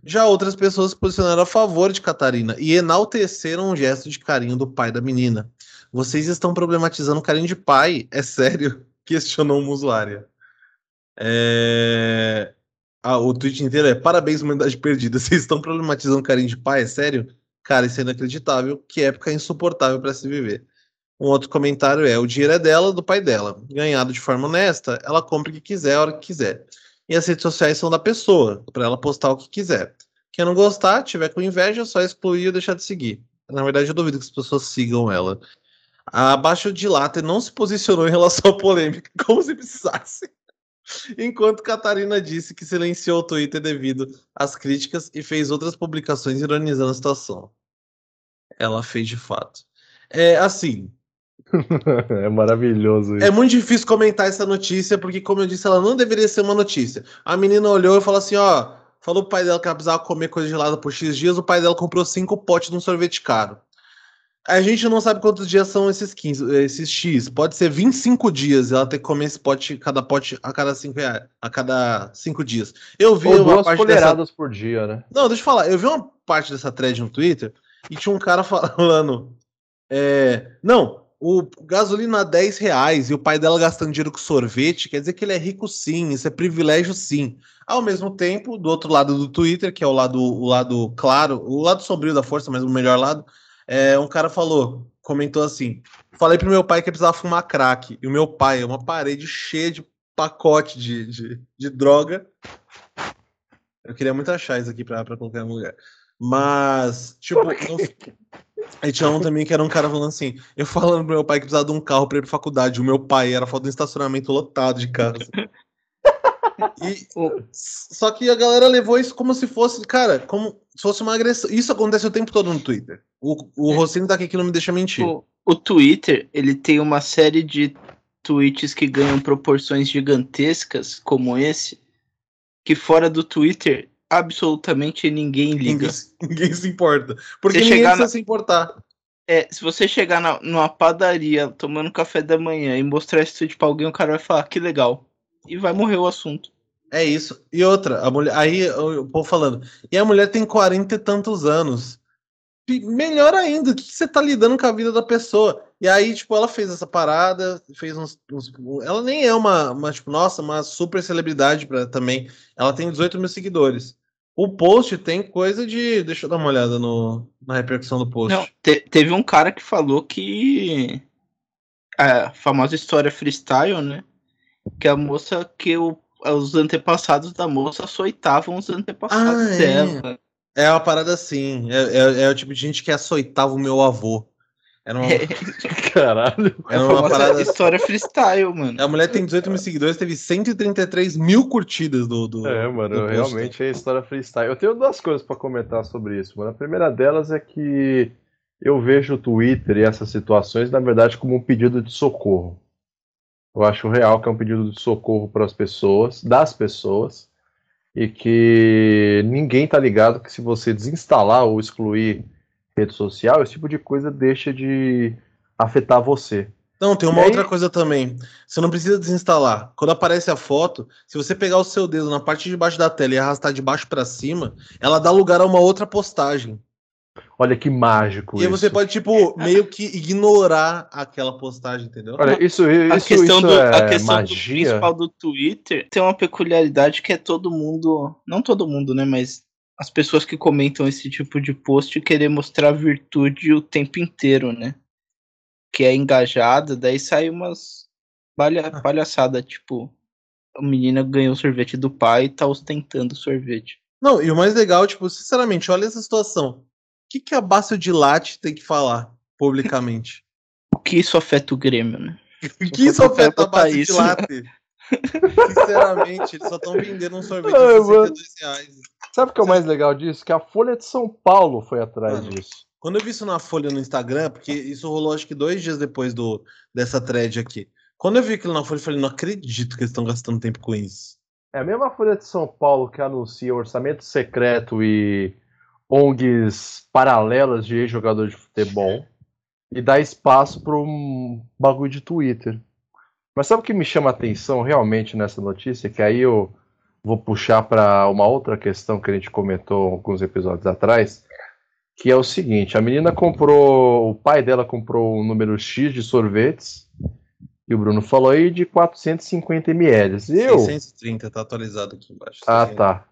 Já outras pessoas se posicionaram a favor de Catarina e enalteceram o gesto de carinho do pai da menina. Vocês estão problematizando carinho de pai? É sério? Questionou uma usuária. É... Ah, o tweet inteiro é parabéns, humanidade perdida. Vocês estão problematizando carinho de pai? É sério? Cara, isso é inacreditável. Que época insuportável para se viver. Um outro comentário é: o dinheiro é dela, do pai dela. Ganhado de forma honesta, ela compra o que quiser, a hora que quiser e as redes sociais são da pessoa, para ela postar o que quiser. Quem não gostar, tiver com inveja, é só excluir ou deixar de seguir. Na verdade, eu duvido que as pessoas sigam ela. Abaixo de Latte não se posicionou em relação à polêmica, como se precisasse. Enquanto Catarina disse que silenciou o Twitter devido às críticas e fez outras publicações ironizando a situação. Ela fez de fato. É assim, é maravilhoso isso. É muito difícil comentar essa notícia, porque, como eu disse, ela não deveria ser uma notícia. A menina olhou e falou assim: ó, falou pro pai dela que ela precisava comer coisa gelada por X dias, o pai dela comprou cinco potes de um sorvete caro. A gente não sabe quantos dias são esses 15, esses X. Pode ser 25 dias ela ter que comer esse pote, cada pote a cada 5 reais, a cada 5 dias. Eu vi Ou uma parte colheradas dessa... por dia, né? Não, deixa eu falar. Eu vi uma parte dessa thread no Twitter e tinha um cara falando. É... Não, o gasolina a 10 reais e o pai dela gastando dinheiro com sorvete, quer dizer que ele é rico sim, isso é privilégio sim. Ao mesmo tempo, do outro lado do Twitter, que é o lado, o lado claro, o lado sombrio da força, mas o melhor lado, é, um cara falou, comentou assim: falei pro meu pai que precisava fumar crack. E o meu pai é uma parede cheia de pacote de, de, de droga. Eu queria muito achar isso aqui pra colocar em lugar. Mas, tipo, não, Aí tinha um também que era um cara falando assim: eu falando pro meu pai que precisava de um carro pra ir pra faculdade. O meu pai era falta de um estacionamento lotado de casa. E, só que a galera levou isso como se fosse, cara, como se fosse uma agressão. Isso acontece o tempo todo no Twitter. O, o é. Rossini tá aqui que não me deixa mentir. O, o Twitter, ele tem uma série de tweets que ganham proporções gigantescas, como esse, que fora do Twitter absolutamente ninguém liga. Ninguém, ninguém se importa. Porque você ninguém precisa na... se importar. É, se você chegar na, numa padaria tomando café da manhã e mostrar esse tweet pra alguém, o cara vai falar que legal. E vai morrer o assunto. É isso. E outra, a mulher. Aí o povo falando. E a mulher tem 40 e tantos anos. Melhor ainda, o que, que você tá lidando com a vida da pessoa? E aí, tipo, ela fez essa parada, fez uns. uns ela nem é uma, uma, tipo, nossa, uma super celebridade pra, também. Ela tem 18 mil seguidores. O post tem coisa de. Deixa eu dar uma olhada no, na repercussão do post. Não, te, teve um cara que falou que. A famosa história freestyle, né? Que a moça que o, os antepassados da moça açoitavam os antepassados ah, é. dela. É uma parada assim. É, é, é, o tipo de gente que açoitava o meu avô. Era uma... É. Caralho. Era uma parada... história freestyle, mano. A mulher tem 18 mil seguidores, teve 133 mil curtidas do. do é, mano, do realmente é história freestyle. Eu tenho duas coisas para comentar sobre isso, mano. A primeira delas é que eu vejo o Twitter e essas situações, na verdade, como um pedido de socorro. Eu acho real que é um pedido de socorro para as pessoas, das pessoas, e que ninguém tá ligado que se você desinstalar ou excluir rede social, esse tipo de coisa deixa de afetar você. Não, tem uma e outra aí... coisa também. Você não precisa desinstalar. Quando aparece a foto, se você pegar o seu dedo na parte de baixo da tela e arrastar de baixo para cima, ela dá lugar a uma outra postagem. Olha que mágico. E aí você pode, tipo, meio que ignorar aquela postagem, entendeu? Olha, isso, isso, a questão, isso do, é a questão magia. Do principal do Twitter tem uma peculiaridade que é todo mundo. Não todo mundo, né? Mas as pessoas que comentam esse tipo de post querer mostrar virtude o tempo inteiro, né? Que é engajada, daí sai umas palha, palhaçada, tipo, a menina ganhou o sorvete do pai e tá ostentando o sorvete. Não, e o mais legal, tipo, sinceramente, olha essa situação. O que, que a Bácio de Latte tem que falar publicamente? O que isso afeta o Grêmio, né? O que isso afeta a Bácio de. Latte? Sinceramente, eles só estão vendendo um sorvete Ai, de mano. 62 reais. Sabe o que é o mais legal disso? Que a Folha de São Paulo foi atrás Mano. disso. Quando eu vi isso na Folha no Instagram, porque isso rolou acho que dois dias depois do, dessa thread aqui. Quando eu vi aquilo na Folha, eu falei, não acredito que eles estão gastando tempo com isso. É a mesma Folha de São Paulo que anuncia orçamento secreto e ONGs paralelas de ex-jogador de futebol e dá espaço para um bagulho de Twitter. Mas sabe o que me chama a atenção realmente nessa notícia? Que aí eu vou puxar para uma outra questão que a gente comentou alguns episódios atrás, que é o seguinte: a menina comprou, o pai dela comprou um número X de sorvetes, e o Bruno falou aí de 450 ml. Eu, 630, tá atualizado aqui embaixo. ah, tá.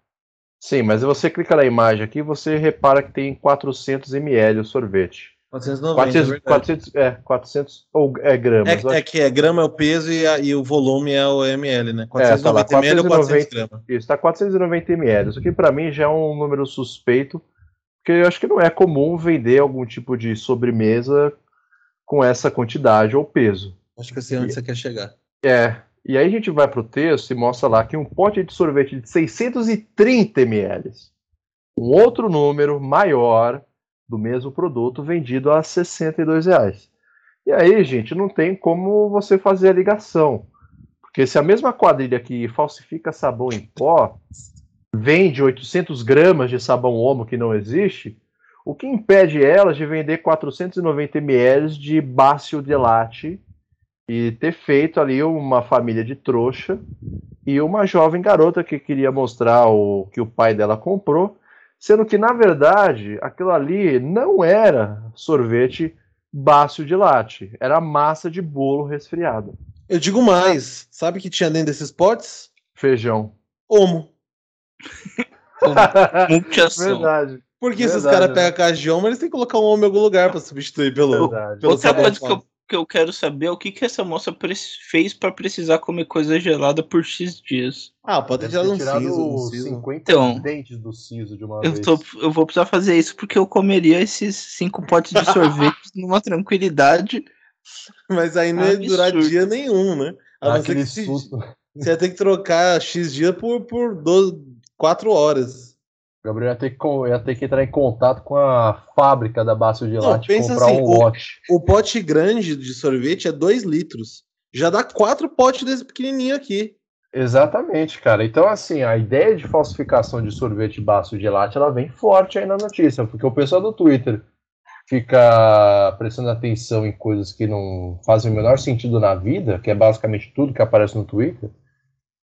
Sim, mas você clica na imagem aqui você repara que tem 400 ml o sorvete. 490, 400, é verdade. 400, é, 400 ou é gramas. É, é que é grama é o peso e, a- e o volume é o ml, né? É, tá lá, 490 ml ou 400 490. gramas. Isso, tá 490 ml. Isso aqui pra mim já é um número suspeito, porque eu acho que não é comum vender algum tipo de sobremesa com essa quantidade ou peso. Acho que eu sei onde você quer chegar. É. E aí a gente vai pro texto e mostra lá que um pote de sorvete de 630 ml. Um outro número maior do mesmo produto vendido a 62 reais. E aí, gente, não tem como você fazer a ligação. Porque se a mesma quadrilha que falsifica sabão em pó vende 800 gramas de sabão homo que não existe, o que impede elas de vender 490 ml de Bácio de Latte e ter feito ali uma família de trouxa e uma jovem garota que queria mostrar o que o pai dela comprou, sendo que na verdade aquilo ali não era sorvete bácio de latte, era massa de bolo resfriada, Eu digo mais, sabe o que tinha dentro desses potes? feijão. Homo. Multiação. Verdade, Porque se os Verdade, caras né? pegam a caixa de homo, eles têm que colocar um homo em algum lugar pra substituir pelo. verdade. pelo Outra coisa que eu. Que eu quero saber é o que, que essa moça fez pra precisar comer coisa gelada por X dias. Ah, pode ter um tirado siso, um os siso. 50 Então, dentes do siso de uma Eu, vez. tô, eu vou precisar fazer isso porque eu comeria esses cinco potes de sorvete numa tranquilidade. Mas aí não ia durar Absurdo. dia nenhum, né? A ser aquele que se- susto. você ia ter que trocar X dia por, por 12, 4 horas. O Gabriel ia ter, que, ia ter que entrar em contato com a fábrica da Bácio de Latte e comprar assim, um o- lote. O pote grande de sorvete é 2 litros. Já dá quatro potes desse pequenininho aqui. Exatamente, cara. Então, assim, a ideia de falsificação de sorvete Bácio de Latte, ela vem forte aí na notícia, porque o pessoal do Twitter fica prestando atenção em coisas que não fazem o menor sentido na vida, que é basicamente tudo que aparece no Twitter,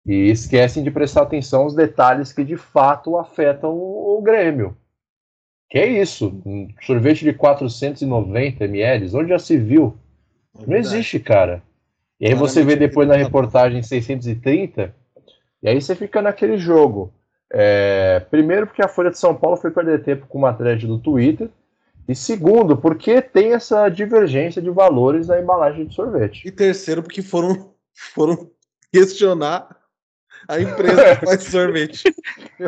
e esquecem de prestar atenção aos detalhes que de fato afetam o, Grêmio. Que é isso, um sorvete de 490 ml, onde já se viu? Não existe, cara. E aí você vê depois na reportagem 630, e aí você fica naquele jogo. É, primeiro, porque a Folha de São Paulo foi perder tempo com uma thread do Twitter. E segundo, porque tem essa divergência de valores na embalagem de sorvete. E terceiro, porque foram, foram questionar a empresa que faz sorvete.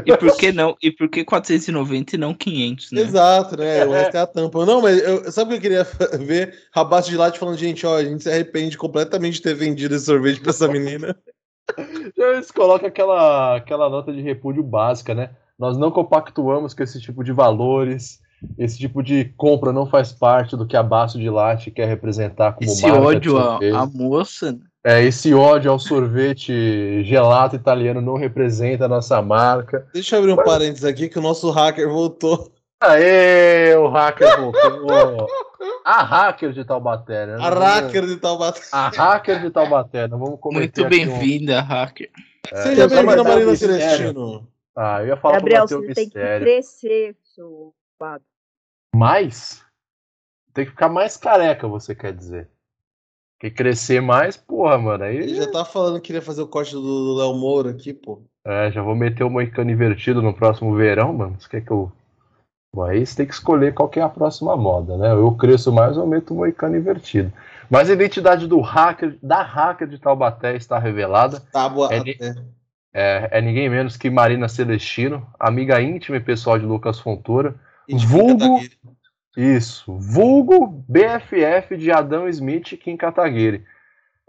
E por que não? E por que 490 e não 500, né? Exato, né? O resto é a tampa. Não, mas eu, sabe o que eu queria ver? Rabaço de latte falando, gente, ó, a gente se arrepende completamente de ter vendido esse sorvete pra essa menina. Eles colocam aquela, aquela nota de repúdio básica, né? Nós não compactuamos com esse tipo de valores. Esse tipo de compra não faz parte do que a Baço de Latte quer representar como Esse marca de ódio à, moça. né? É, esse ódio ao sorvete gelato italiano não representa a nossa marca. Deixa eu abrir um parênteses aqui que o nosso hacker voltou. Aê, o hacker voltou. A hacker de Taubaté, né? A hacker de Taubaté. A hacker de Taubaté. Não vamos Muito aqui um- bem-vinda, hacker. Seja bem-vindo, mais um Marina mistério. Celestino. Ah, eu ia falar Gabriel, pra bater você o tem que mistério. crescer, seu quadro. Mais? Tem que ficar mais careca, você quer dizer. Porque crescer mais, porra, mano, aí... Ele já tá falando que queria fazer o corte do Léo Moura aqui, pô. É, já vou meter o moicano invertido no próximo verão, mano. Você quer que eu. Bom, aí você tem que escolher qual que é a próxima moda, né? Eu cresço mais, eu meto o moicano invertido. Mas a identidade do hacker, da hacker de Taubaté está revelada. Tábua É até. É, é ninguém menos que Marina Celestino, amiga íntima e pessoal de Lucas Fontoura. E de Vulgo-. Isso, vulgo BFF de Adão Smith e Kim Kataguiri.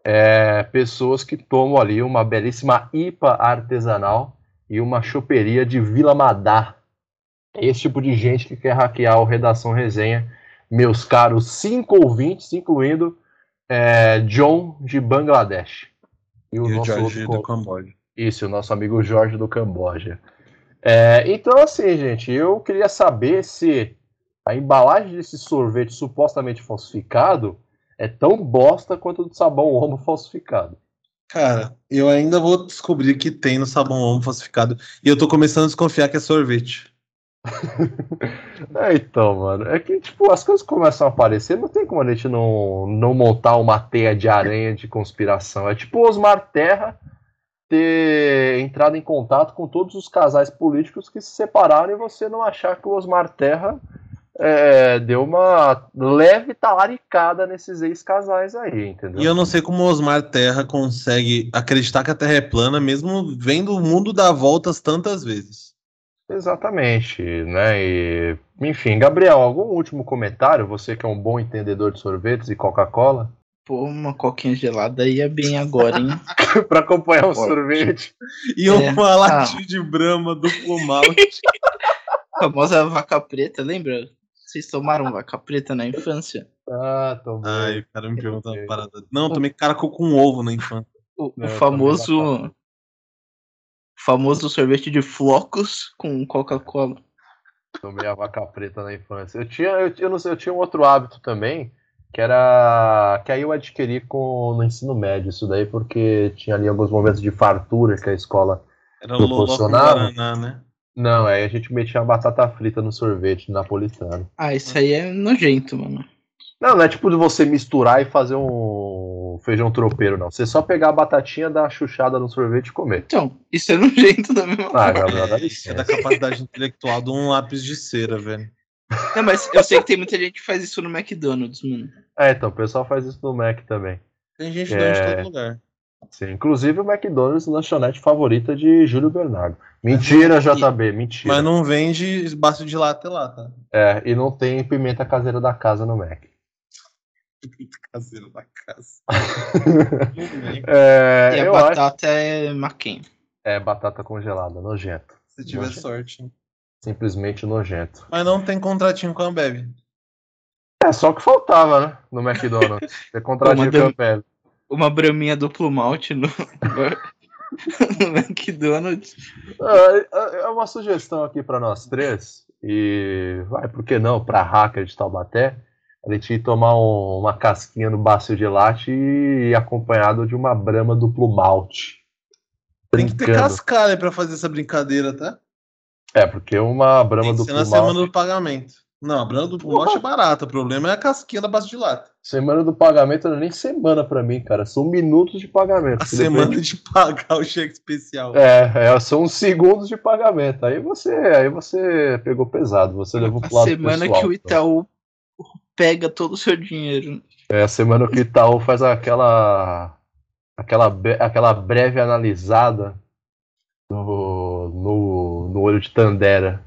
É, pessoas que tomam ali uma belíssima IPA artesanal e uma choperia de Vila Madar. É esse tipo de gente que quer hackear o Redação Resenha. Meus caros cinco ouvintes, incluindo é, John de Bangladesh. E o Jorge outro do Camboja. isso, o nosso amigo Jorge do Camboja. É, então, assim, gente, eu queria saber se a embalagem desse sorvete supostamente falsificado é tão bosta quanto o do sabão homo falsificado. Cara, eu ainda vou descobrir que tem no sabão homo falsificado. E eu tô começando a desconfiar que é sorvete. É, então, mano, é que, tipo, as coisas começam a aparecer, não tem como a gente não, não montar uma teia de aranha de conspiração. É tipo Osmar Terra ter entrado em contato com todos os casais políticos que se separaram e você não achar que o Osmar Terra é, deu uma leve talaricada nesses ex-casais aí, entendeu? E eu não sei como o Osmar Terra consegue acreditar que a Terra é plana, mesmo vendo o mundo dar voltas tantas vezes. Exatamente, né? E, enfim, Gabriel, algum último comentário? Você que é um bom entendedor de sorvetes e Coca-Cola? Pô, uma coquinha gelada ia bem agora, hein? para acompanhar o sorvete. E É. uma latinha de Brahma duplo malte. A famosa vaca preta, lembra? Vocês tomaram vaca preta na infância? Ah, bem. Ai, o cara me perguntou uma parada. Não, eu tomei caracol com ovo na infância. O, o Não, eu famoso. famoso sorvete de flocos com Coca-Cola. Tomei a vaca preta na infância. Eu tinha, eu, eu não sei, eu tinha um outro hábito também, que era que aí eu adquiri com, no ensino médio isso daí, porque tinha ali alguns momentos de fartura que a escola. Era o Proporcionava? Guaraná, né? Não, aí a gente metia a batata frita no sorvete napolitano. Ah, isso aí é nojento, mano. Não, não é tipo de você misturar e fazer um feijão tropeiro, não. Você só pegar a batatinha, dar uma chuchada no sorvete e comer. Então, isso é nojento da mesma Ah, forma. Gabriel, dá É, isso é da capacidade intelectual de um lápis de cera, velho. Não, mas eu sei que tem muita gente que faz isso no McDonald's, mano. É, então, o pessoal faz isso no Mac também. Tem gente É. em todo lugar. Sim, inclusive o McDonald's, lanchonete favorita de Júlio Bernardo. Mentira, JB, mentira. Mas não vende baixo de lá até lá, tá? É, e não tem pimenta caseira da casa no Mac. Caseiro da casa. É, e a eu acho. batata é maquinha. É batata congelada, nojento. Se tiver Nossa. sorte. hein? Simplesmente nojento. Mas não tem contratinho com a Ambev. É só o que faltava, né? No McDonald's. Ter contratinho com a Ambev. Uma braminha duplo malte no, no McDonald's. É uma sugestão aqui para nós três. E vai, por que não, para hacker de Taubaté, a gente ir tomar um- uma casquinha no bacio de latte e acompanhado de uma brama duplo malte. Tem que ter Brincando. cascalho pra fazer essa brincadeira, tá? É, porque uma brama ser duplo na semana do pagamento. Não, a branda do malte é barata. O problema é a casquinha da base de lata. Semana do pagamento não é nem semana pra mim, cara. São minutos de pagamento. A semana depende- de pagar o cheque especial. É, é, são uns segundos de pagamento. Aí você, aí você pegou pesado. Você levou A pro lado semana pessoal, que o então. Itaú pega todo o seu dinheiro. É a semana que o Itaú faz aquela aquela, aquela breve analisada no, no, no olho de Tandera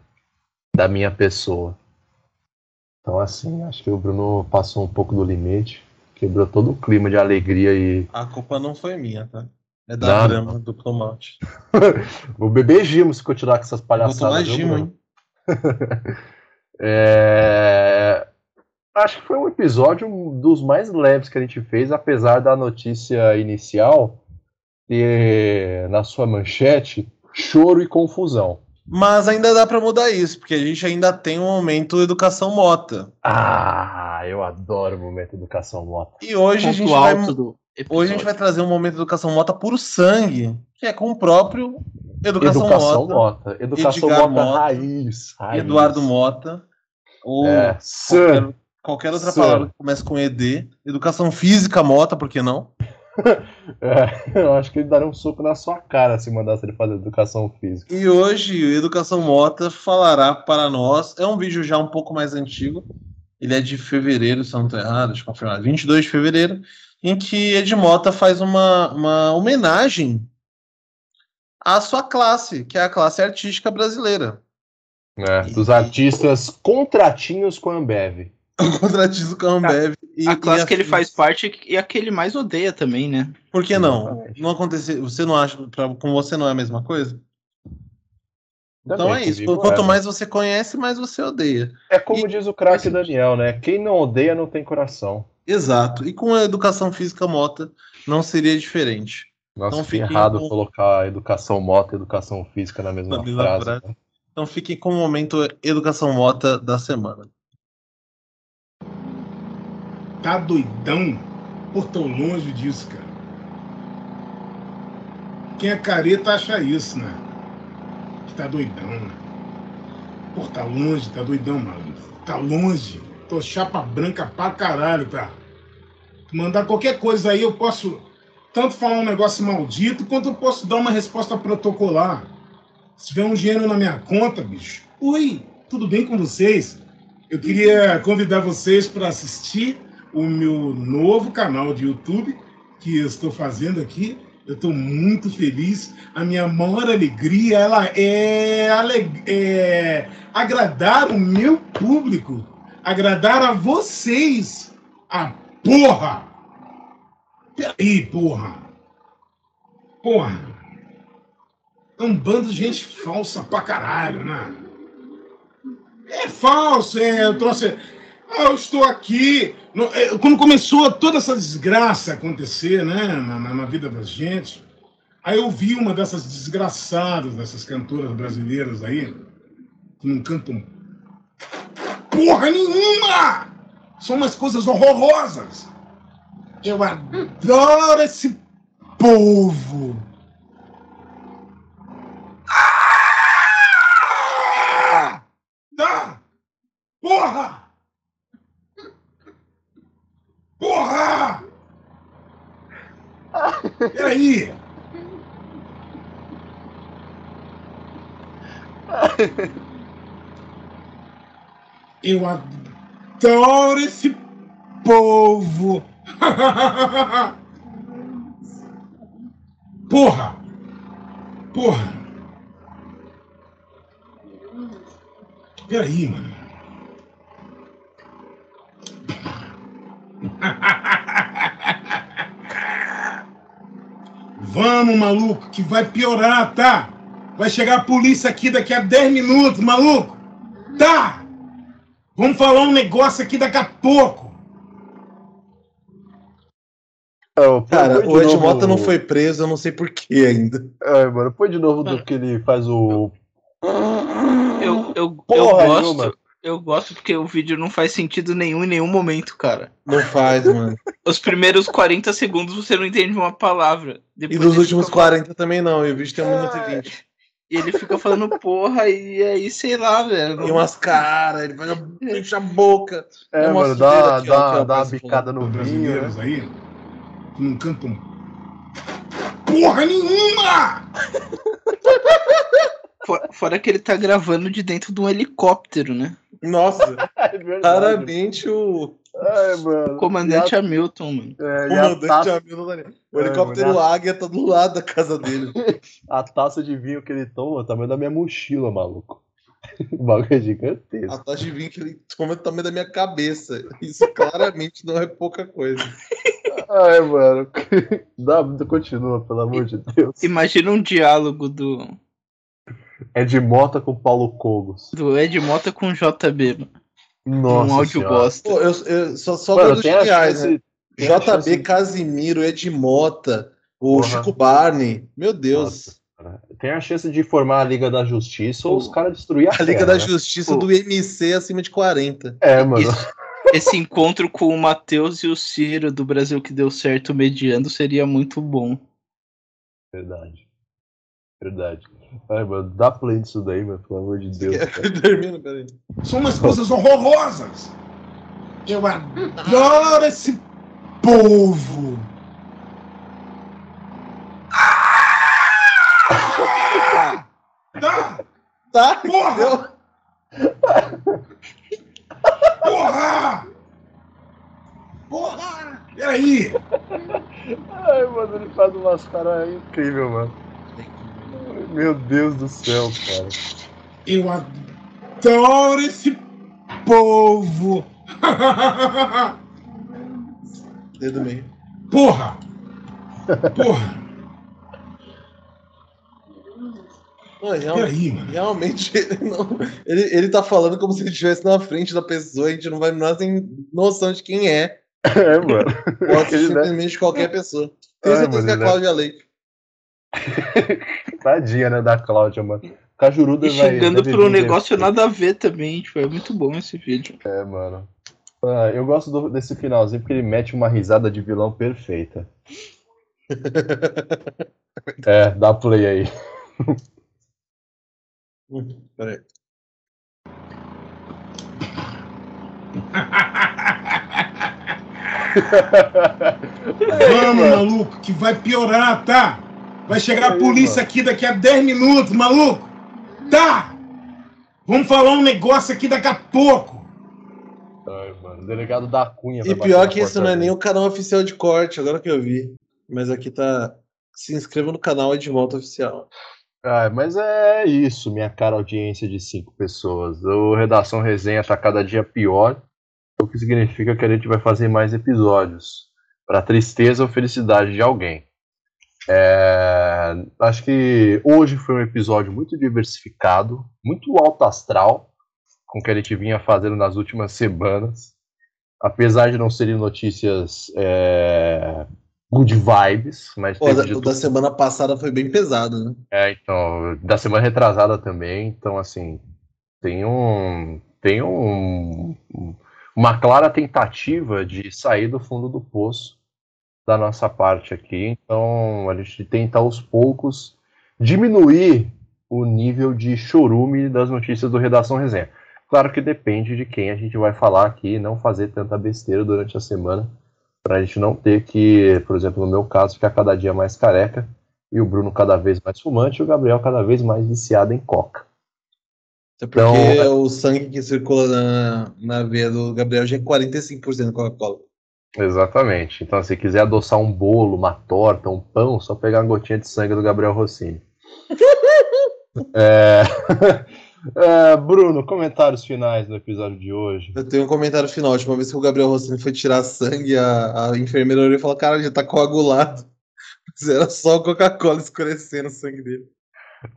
da minha pessoa. Então assim, acho que o Bruno passou um pouco do limite, quebrou todo o clima de alegria e A culpa não foi minha, tá? É da Não, brama do malte. vou beber gimo se continuar com essas Vou palhaçadas. tomar viu, gimo, hein? É, Acho que foi um episódio dos mais leves que a gente fez, apesar da notícia inicial ter na sua manchete choro e confusão. Mas ainda dá pra mudar isso, porque a gente ainda tem um momento educação mota. Ah, eu adoro o momento educação mota. E hoje a gente vai. Hoje a gente vai trazer um momento educação mota puro sangue, que é com o próprio Educação, Educação Mota, Mota. Educação Edgar Mota, Mota, raiz, raiz. Eduardo Mota, ou É, qualquer, qualquer outra palavra que comece com ED. Educação física Mota, por que não? É, eu acho que ele daria um soco na sua cara se mandasse ele fazer educação física. E hoje o Educação Mota falará para nós. É um vídeo já um pouco mais antigo. Ele é de fevereiro, se eu não estou errado, deixa eu confirmar. 22 de fevereiro, em que Ed Mota faz uma, uma homenagem à sua classe, que é a classe artística brasileira. É, dos artistas contratinhos com a Ambev. O contratismo com a Ambev. e- a classe e que ele assim, faz parte e a que ele mais odeia também, né? Por que não? Exatamente. Não aconteceu. Você não acha, pra, com você não é a mesma coisa? Então Também, é isso. Quanto é. mais você conhece, mais você odeia. É como E- diz o craque Daniel, né? Quem não odeia não tem coração. Exato. E com a educação física mota, não seria diferente. Nossa, Então que errado com- colocar educação moto e educação física na mesma, Na mesma frase. frase. né? Então fiquem com o momento educação mota da semana. Tá doidão? Por tão longe disso, cara. Quem é careta acha isso, né? Que tá doidão, né? Pô, tá longe, tá doidão, mano. Tá longe. Tô chapa branca pra caralho, tá? Mandar qualquer coisa aí, eu posso tanto falar um negócio maldito, quanto eu posso dar uma resposta protocolar. Se tiver um dinheiro na minha conta, bicho. Oi, tudo bem com vocês? Eu queria convidar vocês para assistir o meu novo canal de YouTube que eu estou fazendo aqui. Eu estou muito feliz. A minha maior alegria ela é, ale- é agradar o meu público, agradar a vocês. A porra! Peraí, porra! Porra! É um bando de gente falsa pra caralho, né? É falso, é, eu trouxe. Ah, eu estou aqui. É, Quando começou toda essa desgraça acontecer, né, na, na- na vida da gente, aí eu vi uma dessas desgraçadas, dessas cantoras brasileiras aí, que não cantam porra nenhuma! São umas coisas horrorosas. Eu adoro esse povo. Ah! Tá! Porra! Porra! Peraí! Eu adoro esse povo! Porra! Porra! Peraí, mano. Vamos, maluco, que vai piorar, tá? Vai chegar a polícia aqui daqui a 10 minutos, maluco. Tá? Vamos falar um negócio aqui daqui a pouco. É, o- Cara, o Ed novo- Mota não foi preso, eu não sei porquê ainda. É, mano, põe de novo do que ele faz o. Eu, eu, eu Porra gosto. nenhuma. Eu gosto porque o vídeo não faz sentido nenhum em nenhum momento, cara. Não faz, mano. Os primeiros 40 segundos você não entende uma palavra. E Depois dos ele últimos fica- 40 também não, e o vídeo tem 1 minuto e 20. E ele fica falando porra e aí, sei lá, velho. E umas caras, ele vai fecha a boca. É, mano, dá, aqui, dá, ó, dá uma bicada no vinho, né? brasileiros aí que não cantam porra nenhuma! Fora, fora que ele tá gravando de dentro de um helicóptero, né? Nossa, É verdade. claramente o É, mano. Comandante Hamilton, mano. A, é, a, comandante taça, Hamilton Daniel. O É, helicóptero mano, Águia tá do lado da casa dele. a taça de vinho que ele toma é o tamanho da minha mochila, maluco. O bagulho é A gigantesco. taxa de vinho que ele toma é do tamanho da minha cabeça. Isso claramente não é pouca coisa. Ai, mano. Dá, continua, pelo amor de Deus. Imagina um diálogo do, É de Mota com Paulo Cogos. do Ed Mota com o JB, mano. Nossa. um áudio senhora. bosta. Pô, eu, eu só, só Mano, geniais, chance- né? JB chance- Casimiro, Ed Mota, o Porra. Chico Barney. Meu Deus. Tem a chance de formar a Liga da Justiça ou os caras destruir a A Liga Terra, da né? Justiça Pô. do MC acima de 40. É, mano. Isso- Esse encontro com o Matheus e o Ciro do Brasil que deu certo mediando seria muito bom. Verdade. Verdade. Ai, mano, dá play disso daí, mano, pelo amor de Deus. Termina, peraí. São umas coisas horrorosas. Eu adoro esse povo. Ah! Tá! Tá! Porra! Porra! Porra! Peraí! Ai, mano, ele faz umas caras incrível, mano. Meu Deus do céu, cara. Eu adoro esse povo! Dedo meio. Porra! Porra! Não, real- Peraí, mano. realmente, ele, não, ele, ele tá falando como se ele estivesse na frente da pessoa, a gente não vai nós tem noção de quem é. É, mano. Pode ser né? simplesmente qualquer pessoa. Tenho Ai, certeza que a é- Cláudia Leite. Tadinha, né, da Cláudia, mano. Cajuruda E vai. chegando um vir negócio nada a ver também, tipo, é muito bom esse vídeo. É, mano. Ah, eu gosto do- desse finalzinho porque ele mete uma risada de vilão perfeita. É, dá play aí. Peraí. Vamos, maluco, que vai piorar, tá? Vai chegar a polícia aqui daqui a 10 minutos, maluco! Tá! Vamos falar um negócio aqui daqui a pouco! Ai, mano. O delegado da Cunha. E pior que isso não é nem o canal oficial de corte, agora que eu vi. Mas aqui tá. Se inscreva no canal Edvolta Oficial. Ah, mas é isso, minha cara audiência de cinco pessoas. O Redação Resenha tá cada dia pior, o que significa que a gente vai fazer mais episódios. Para tristeza ou felicidade de alguém. É, acho que hoje foi um episódio muito diversificado, muito alto astral, com o que a gente vinha fazendo nas últimas semanas. Apesar de não serem notícias é, good vibes, mas Pô, da, da semana passada foi bem pesado, né? É, então, da semana retrasada também, então assim, tem um tem um, uma clara tentativa de sair do fundo do poço da nossa parte aqui, então a gente tenta aos poucos diminuir o nível de chorume das notícias do Redação Resenha. Claro que depende de quem a gente vai falar aqui, não fazer tanta besteira durante a semana, para a gente não ter que, por exemplo, no meu caso, ficar cada dia mais careca e o Bruno cada vez mais fumante e o Gabriel cada vez mais viciado em coca. Até porque o sangue que circula na, na veia do Gabriel já é 45% Coca-Cola. Exatamente. Então, se quiser adoçar um bolo, uma torta, um pão, só pegar uma gotinha de sangue do Gabriel Rossini. É... É, Bruno, comentários finais do episódio de hoje. Eu tenho um comentário final. A última vez que o Gabriel Rossini foi tirar sangue, a, a enfermeira olhou e falou: Cara, já tá coagulado. Mas era só Coca-Cola escurecendo o sangue dele.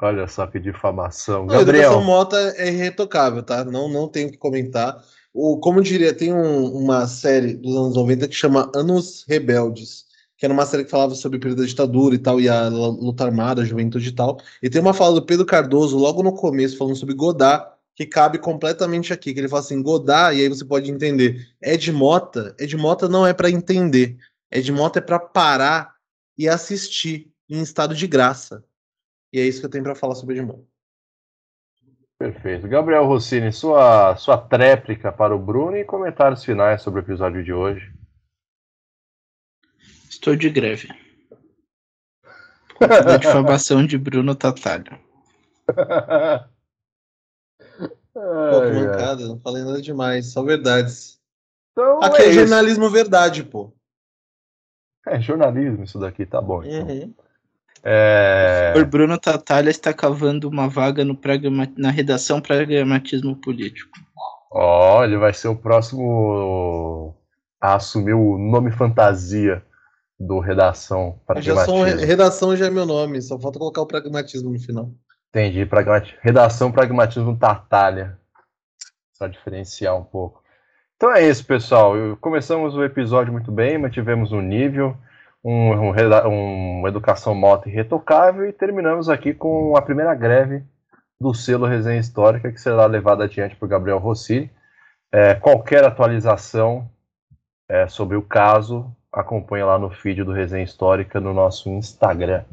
Olha só que difamação. Não, a Gabriel, educação mota é irretocável, tá? Não, não tenho o que comentar. O, como diria, tem um- uma série dos anos 90 que chama Anos Rebeldes, que era uma série que falava sobre o período da ditadura e tal, e a luta armada, a juventude e tal. E tem uma fala do Pedro Cardoso logo no começo, falando sobre Godard, que cabe completamente aqui, que ele fala assim, Godard, e aí você pode entender, Ed Mota, Ed Mota não é para entender, Ed Mota é para parar e assistir em estado de graça. E é isso que eu tenho para falar sobre Ed Mota. Perfeito. Gabriel Rossini, sua, sua tréplica para o Bruno e comentários finais sobre o episódio de hoje. Estou de greve. Da difamação de Bruno Tatalho. Pô, que mancada, não falei nada demais, só verdades. Então, Aqui é, é, isso. jornalismo verdade, pô. É jornalismo isso daqui, tá bom. então. Uhum. É... O Bruno Tatalha está cavando uma vaga no programa- na redação Pragmatismo Político. Ó, ele vai ser o próximo a assumir o nome fantasia do Redação Eu já sou Pragmatismo. redação já é meu nome, só falta colocar o pragmatismo no final. Entendi, pragmati- Redação Pragmatismo Tartalha. Só diferenciar um pouco. Então é isso, pessoal. Começamos o episódio muito bem, mantivemos um nível, um, um, um educação moto irretocável e terminamos aqui com a primeira greve do selo Resenha Histórica, que será levada adiante por Gabriel Rossini. É, qualquer atualização é, sobre o caso, acompanhe lá no feed do Resenha Histórica no nosso Instagram,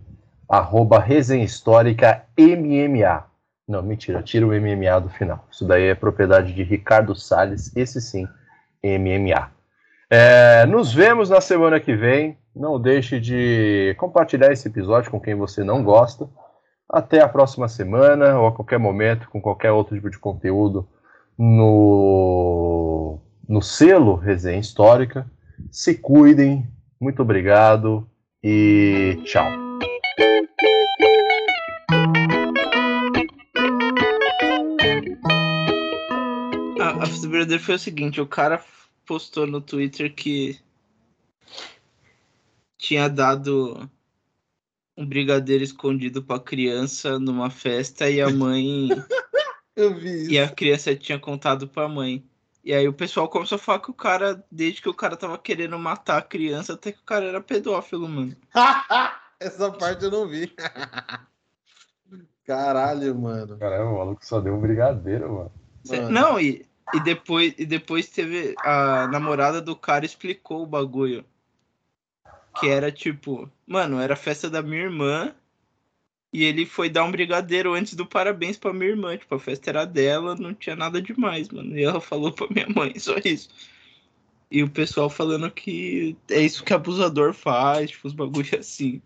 arroba Resenha Histórica MMA. Não, mentira, tira o MMA do final. Isso daí é propriedade de Ricardo Salles, esse sim, MMA. É, nos vemos na semana que vem. Não deixe de compartilhar esse episódio com quem você não gosta. Até a próxima semana ou a qualquer momento, com qualquer outro tipo de conteúdo no, no selo Resenha Histórica. Se cuidem, muito obrigado e tchau. A, a dele foi o seguinte: o cara postou no Twitter que tinha dado um brigadeiro escondido pra criança numa festa e a mãe. Eu vi isso. e a criança tinha contado pra mãe. E aí o pessoal começou a falar que o cara, desde que o cara tava querendo matar a criança, até que o cara era pedófilo, mano. Essa parte eu não vi. Caralho, mano. Caramba, o maluco só deu um brigadeiro, mano. Cê- Mano. Não, e, e, depois, e depois teve. A namorada do cara explicou o bagulho. Que era tipo, mano, era festa da minha irmã. E ele foi dar um brigadeiro antes do parabéns pra minha irmã. Tipo, a festa era dela, não tinha nada demais, mano. E ela falou pra minha mãe, só isso. E o pessoal falando que é isso que abusador faz, tipo, os bagulho assim.